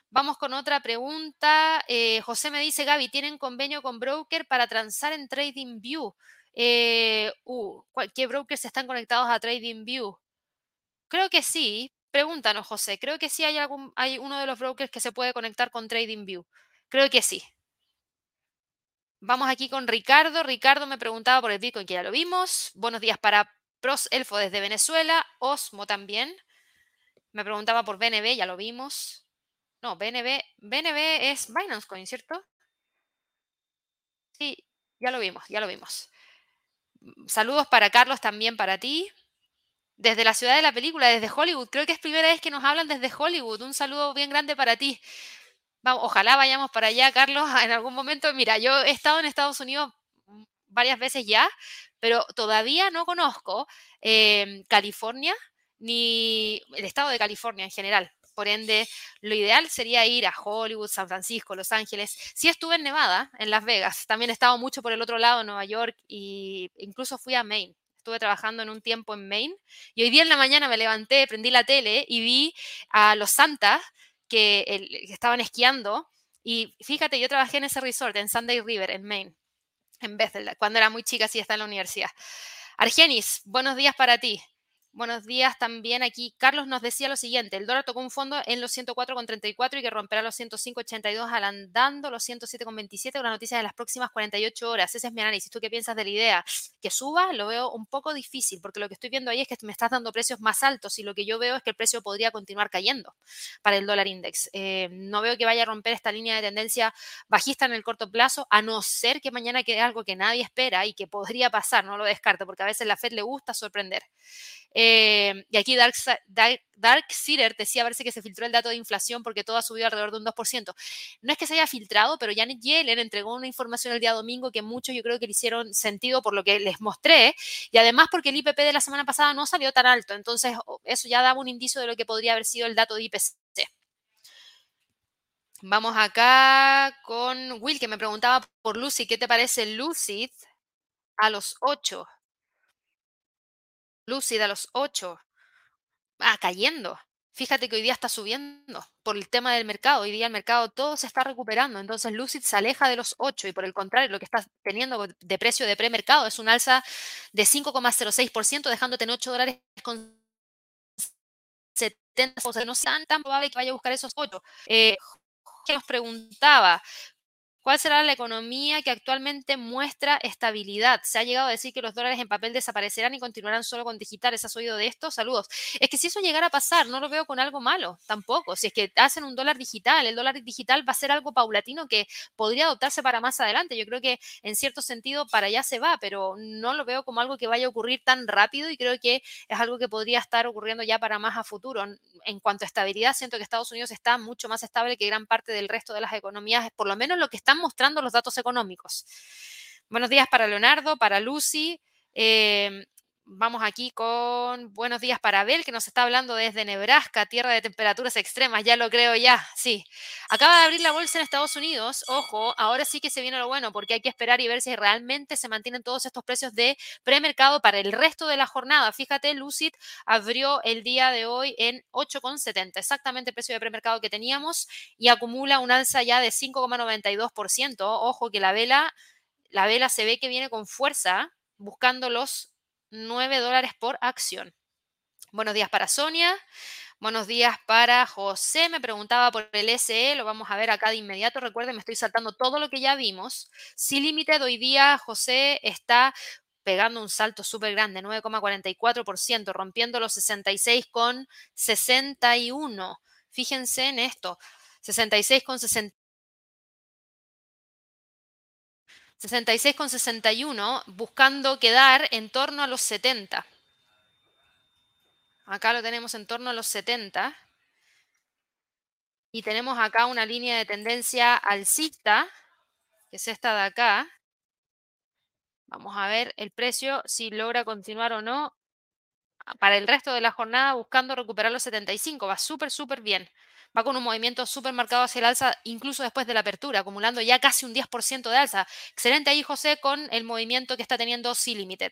Vamos con otra pregunta. Eh, José me dice, Gaby, ¿tienen convenio con broker para transar en TradingView? Eh, uh, ¿Qué brokers están conectados a TradingView? Creo que sí. Pregúntanos, José. Creo que sí hay, algún, hay uno de los brokers que se puede conectar con TradingView. Creo que sí. Vamos aquí con Ricardo. Ricardo me preguntaba por el Bitcoin, que ya lo vimos. Buenos días para Pros Elfo desde Venezuela. Osmo también. Me preguntaba por BNB, ya lo vimos. No, BNB, BNB es Binance Coin, ¿cierto? Sí, ya lo vimos, ya lo vimos. Saludos para Carlos también para ti. Desde la ciudad de la película, desde Hollywood. Creo que es primera vez que nos hablan desde Hollywood. Un saludo bien grande para ti. Vamos, ojalá vayamos para allá, Carlos, en algún momento. Mira, yo he estado en Estados Unidos varias veces ya, pero todavía no conozco em, California ni el estado de California en general. Por ende, lo ideal sería ir a Hollywood, San Francisco, Los Ángeles. Sí estuve en Nevada, en Las Vegas. También he estado mucho por el otro lado, Nueva York, e incluso fui a Maine. Estuve trabajando en un tiempo en Maine. Y hoy día en la mañana me levanté, prendí la tele y vi a los Santas que, estaban esquiando. Y fíjate, yo trabajé en ese resort, en Sunday River, en Maine, en Bethel, cuando era muy chica, sí, está en la universidad. Argenis, buenos días para ti. Buenos días también aquí. Carlos nos decía lo siguiente, el dólar tocó un fondo en los 104,34 y que romperá los 105,82 alandando los 107,27 con las noticias de las próximas 48 horas. Ese es mi análisis. ¿Tú qué piensas de la idea? Que suba lo veo un poco difícil porque lo que estoy viendo ahí es que me estás dando precios más altos y lo que yo veo es que el precio podría continuar cayendo para el dólar index. Eh, no veo que vaya a romper esta línea de tendencia bajista en el corto plazo, a no ser que mañana quede algo que nadie espera y que podría pasar, no lo descarto porque a veces la Fed le gusta sorprender. Y aquí Dark, Dark, decía, parece que se filtró el dato de inflación porque todo ha subido alrededor de un 2%. No es que se haya filtrado, pero Janet Yellen entregó una información el día domingo que muchos yo creo que le hicieron sentido por lo que les mostré y además porque el IPP de la semana pasada no salió tan alto. Entonces, eso ya daba un indicio de lo que podría haber sido el dato de IPC. Vamos acá con Will, que me preguntaba por Lucy, ¿qué te parece Lucid a los 8? Lúcida a los 8. Ah, cayendo. Fíjate que hoy día está subiendo por el tema del mercado. Hoy día el mercado todo se está recuperando. Entonces Lucid se aleja de los 8 y por el contrario, lo que está teniendo de precio de premercado es un alza de 5,06%, dejándote en 8 dólares con 70. O sea, no es tan, probable que vaya a buscar esos 8. Eh, nos preguntaba, ¿Cuál será la economía que actualmente muestra estabilidad? Se ha llegado a decir que los dólares en papel desaparecerán y continuarán solo con digitales. ¿Has oído de esto? Saludos. Es que si eso llegara a pasar, no lo veo con algo malo, tampoco. Si es que hacen un dólar digital, el dólar digital va a ser algo paulatino que podría adoptarse para más adelante. Yo creo que en cierto sentido para allá se va, pero no lo veo como algo que vaya a ocurrir tan rápido y creo que es algo que podría estar ocurriendo ya para más a futuro. En cuanto a estabilidad, siento que Estados Unidos está mucho más estable que gran parte del resto de las economías, por lo menos lo que están mostrando los datos económicos. Buenos días para Leonardo, para Lucy. Em, vamos aquí con buenos días para Abel, que nos está hablando desde Nebraska, tierra de temperaturas extremas, ya lo creo ya, sí. Acaba de abrir la bolsa en Estados Unidos, ojo, ahora sí que se viene lo bueno, porque hay que esperar y ver si realmente se mantienen todos estos precios de premercado para el resto de la jornada. Fíjate, Lucid abrió el día de hoy en 8,70, exactamente el precio de premercado que teníamos, y acumula un alza ya de 5,92%. Ojo que la vela, la vela se ve que viene con fuerza, buscando los 9 dólares por acción. Buenos días para Sonia. Buenos días para José. Me preguntaba por el SE. Lo vamos a ver acá de inmediato. Recuerden, me estoy saltando todo lo que ya vimos. Si límite hoy día, José está pegando un salto súper grande, 9,44%, rompiendo los 66,61. Fíjense en esto, 66,61 66,61, buscando quedar en torno a los 70. Acá lo tenemos en torno a los 70. Y tenemos acá una línea de tendencia alcista, que es esta de acá. Vamos a ver el precio, si logra continuar o no. Para el resto de la jornada buscando recuperar los 75. Va súper, súper bien va con un movimiento súper marcado hacia el alza, incluso después de la apertura, acumulando ya casi un 10% de alza. Excelente ahí, José, con el movimiento que está teniendo C Limited.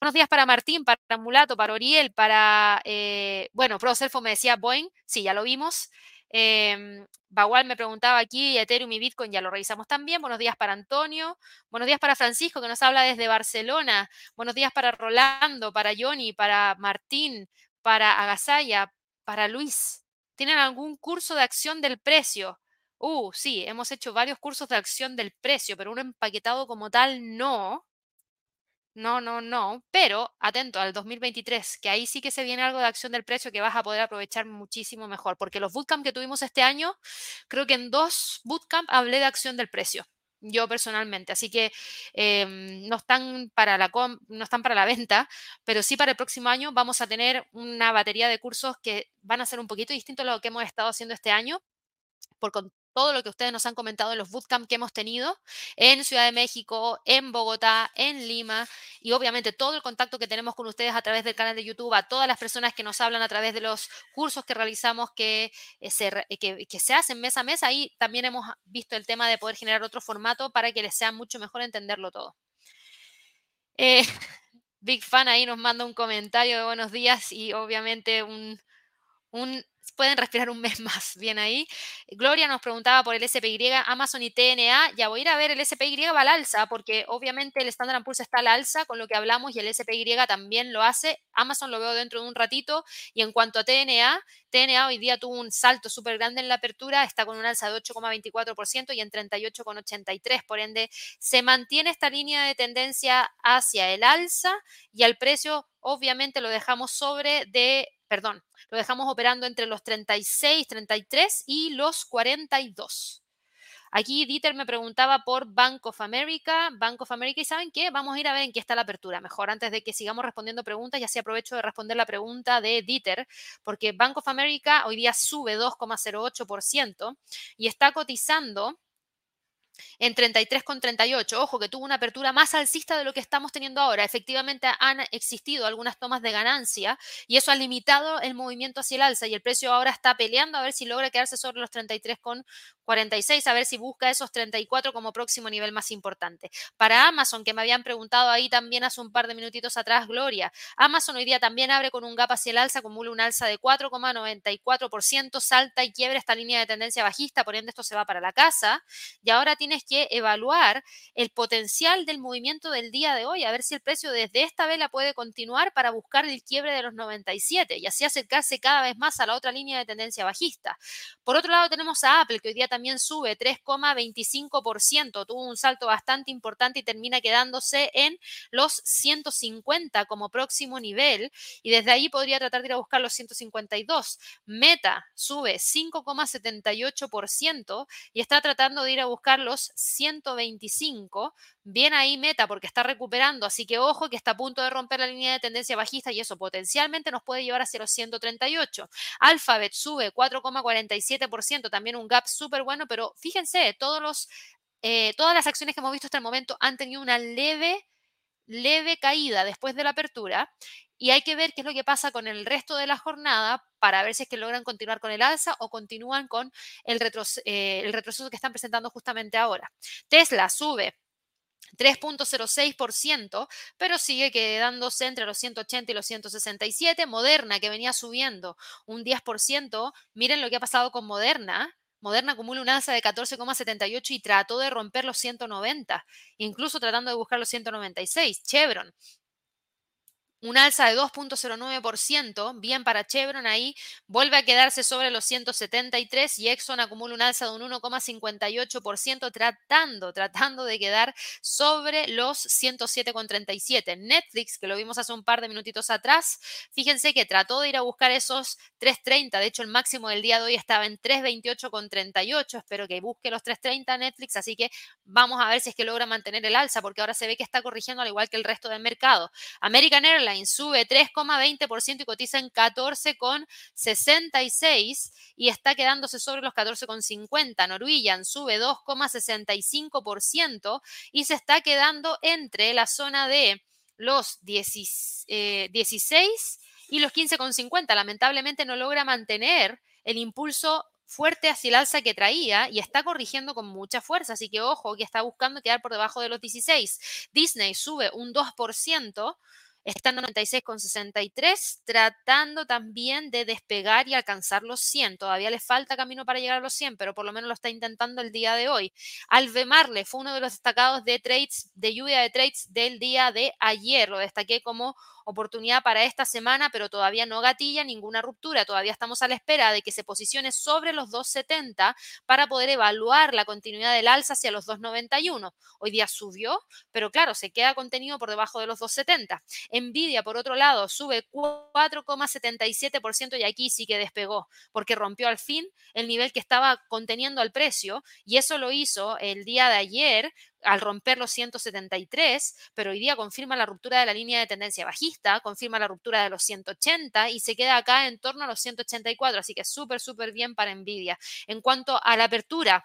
Buenos días para Martín, para Mulato, para Oriel, para, eh, bueno, ProSelfo me decía Boeing, sí, ya lo vimos. Eh, Bagual me preguntaba aquí, Ethereum y Bitcoin ya lo revisamos también. Buenos días para Antonio. Buenos días para Francisco, que nos habla desde Barcelona. Buenos días para Rolando, para Johnny, para Martín, para Agasaya, para Luis. ¿Tienen algún curso de acción del precio? Uh, sí, hemos hecho varios cursos de acción del precio, pero uno empaquetado como tal no. No, no, no. Pero atento al 2023, que ahí sí que se viene algo de acción del precio que vas a poder aprovechar muchísimo mejor. Porque los bootcamp que tuvimos este año, creo que en dos bootcamp hablé de acción del precio. Yo personalmente. Así que em, no, están para la no están para la venta, pero sí para el próximo año vamos a tener una batería de cursos que van a ser un poquito distintos a lo que hemos estado haciendo este año por, todo lo que ustedes nos han comentado en los bootcamp que hemos tenido en Ciudad de México, en Bogotá, en Lima y obviamente todo el contacto que tenemos con ustedes a través del canal de YouTube, a todas las personas que nos hablan a través de los cursos que realizamos que, eh, se, eh, que, se hacen mes a mes. Ahí también hemos visto el tema de poder generar otro formato para que les sea mucho mejor entenderlo todo. Eh, Big Fan ahí nos manda un comentario de buenos días y obviamente un, un pueden respirar un mes más. Bien ahí. Gloria nos preguntaba por el SPY, Amazon y TNA. Ya voy a ir a ver el SPY va al alza, porque obviamente el Standard Poor's está al alza con lo que hablamos y el SPY también lo hace. Amazon lo veo dentro de un ratito. Y en cuanto a TNA, TNA hoy día tuvo un salto súper grande en la apertura, está con un alza de 8,24% y en 38,83%. Por ende, se mantiene esta línea de tendencia hacia el alza y al precio, obviamente, lo dejamos sobre de, perdón, lo dejamos operando entre los 36, 33 y los 42. Aquí Dieter me preguntaba por Bank of America. Bank of America, ¿y saben qué? Vamos a ir a ver en qué está la apertura. Mejor antes de que sigamos respondiendo preguntas, ya así aprovecho de responder la pregunta de Dieter, porque Bank of America hoy día sube 2,08% y está cotizando en 33,38. Ojo, que tuvo una apertura más alcista de lo que estamos teniendo ahora. Efectivamente han existido algunas tomas de ganancia y eso ha limitado el movimiento hacia el alza y el precio ahora está peleando a ver si logra quedarse sobre los 33,46, a ver si busca esos 34 como próximo nivel más importante. Para Amazon, que me habían preguntado ahí también hace un par de minutitos atrás, Gloria, Amazon hoy día también abre con un gap hacia el alza, acumula un alza de 4,94%, salta y quiebra esta línea de tendencia bajista, por ende esto se va para la casa y ahora tienes que evaluar el potencial del movimiento del día de hoy, a ver si el precio desde esta vela puede continuar para buscar el quiebre de los 97 y así acercarse cada vez más a la otra línea de tendencia bajista. Por otro lado, tenemos a Apple, que hoy día también sube 3,25%, tuvo un salto bastante importante y termina quedándose en los 150 como próximo nivel y desde ahí podría tratar de ir a buscar los 152. Meta sube 5,78% y está tratando de ir a buscar los 125. Bien ahí meta porque está recuperando, así que ojo que está a punto de romper la línea de tendencia bajista y eso potencialmente nos puede llevar hacia los 138. Alphabet sube 4,47%, también un gap súper bueno, pero fíjense, todos los, eh, todas las acciones que hemos visto hasta el momento han tenido una leve leve caída después de la apertura y hay que ver qué es lo que pasa con el resto de la jornada para ver si es que logran continuar con el alza o continúan con el, eh, el retroceso que están presentando justamente ahora. Tesla sube 3.06%, pero sigue quedándose entre los 180 y los 167. Moderna, que venía subiendo un 10%, miren lo que ha pasado con Moderna. Moderna acumula un alza de 14,78 y trató de romper los 190, incluso tratando de buscar los 196. Chevron un alza de 2.09%, bien para Chevron ahí, vuelve a quedarse sobre los 173 y Exxon acumula un alza de un 1,58%, tratando, tratando de quedar sobre los 107,37. Netflix, que lo vimos hace un par de minutitos atrás, fíjense que trató de ir a buscar esos 3.30, de hecho el máximo del día de hoy estaba en 3.28,38, espero que busque los 3.30 Netflix, así que vamos a ver si es que logra mantener el alza, porque ahora se ve que está corrigiendo al igual que el resto del mercado. American Airlines sube 3,20% y cotiza en 14,66 y está quedándose sobre los 14,50. Norwegian sube 2,65% y se está quedando entre la zona de los 16 eh, y los 15,50. Lamentablemente no logra mantener el impulso fuerte hacia el alza que traía y está corrigiendo con mucha fuerza, así que ojo que está buscando quedar por debajo de los 16. Disney sube un 2%, está en 96,63, tratando también de despegar y alcanzar los 100. Todavía le falta camino para llegar a los 100, pero por lo menos lo está intentando el día de hoy. Albemarle fue uno de los destacados de trades, de lluvia de trades del día de ayer. Lo destaqué como oportunidad para esta semana, pero todavía no gatilla ninguna ruptura. Todavía estamos a la espera de que se posicione sobre los 270 para poder evaluar la continuidad del alza hacia los 291. Hoy día subió, pero claro, se queda contenido por debajo de los 270. Nvidia, por otro lado, sube 4,77% y aquí sí que despegó, porque rompió al fin el nivel que estaba conteniendo al precio y eso lo hizo el día de ayer al romper los 173, pero hoy día confirma la ruptura de la línea de tendencia bajista, confirma la ruptura de los 180 y se queda acá en torno a los 184, así que súper, súper bien para Nvidia. En cuanto a la apertura,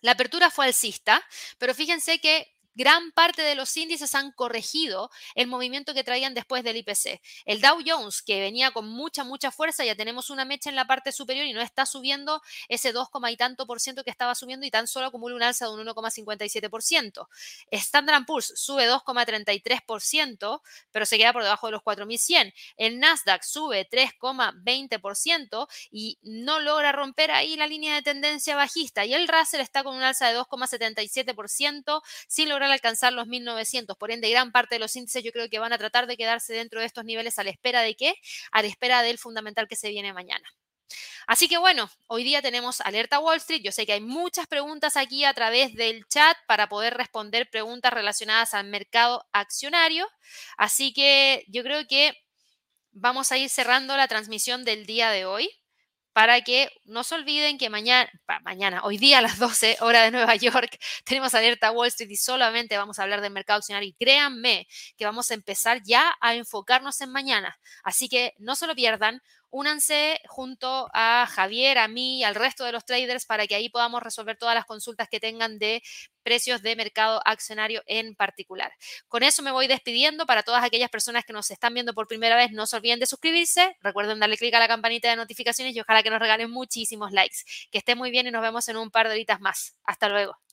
la apertura fue alcista, pero fíjense que gran parte de los índices han corregido el movimiento que traían después del IPC. El Dow Jones, que venía con mucha, mucha fuerza, ya tenemos una mecha en la parte superior y no está subiendo ese 2, y tanto por ciento que estaba subiendo y tan solo acumula un alza de un 1,57%. Standard Poor's sube 2,33%, pero se queda por debajo de los 4.100. El Nasdaq sube 3,20% y no logra romper ahí la línea de tendencia bajista. Y el Russell está con un alza de 2,77% sin lograr alcanzar los 1900. Por ende, gran parte de los índices yo creo que van a tratar de quedarse dentro de estos niveles a la espera de qué? A la espera del fundamental que se viene mañana. Así que bueno, hoy día tenemos Alerta Wall Street. Yo sé que hay muchas preguntas aquí a través del chat para poder responder preguntas relacionadas al mercado accionario. Así que yo creo que vamos a ir cerrando la transmisión del día de hoy para que no se olviden que mañana, mañana, hoy día a las 12 horas de Nueva York, tenemos alerta Wall Street y solamente vamos a hablar del mercado accionario. Y créanme que vamos a empezar ya a enfocarnos en mañana. Así que no se lo pierdan únanse junto a Javier, a mí, al resto de los traders para que ahí podamos resolver todas las consultas que tengan de precios de mercado accionario en particular. Con eso me voy despidiendo. Para todas aquellas personas que nos están viendo por primera vez, no se olviden de suscribirse. Recuerden darle clic a la campanita de notificaciones y ojalá que nos regalen muchísimos likes. Que esté muy bien y nos vemos en un par de horitas más. Hasta luego.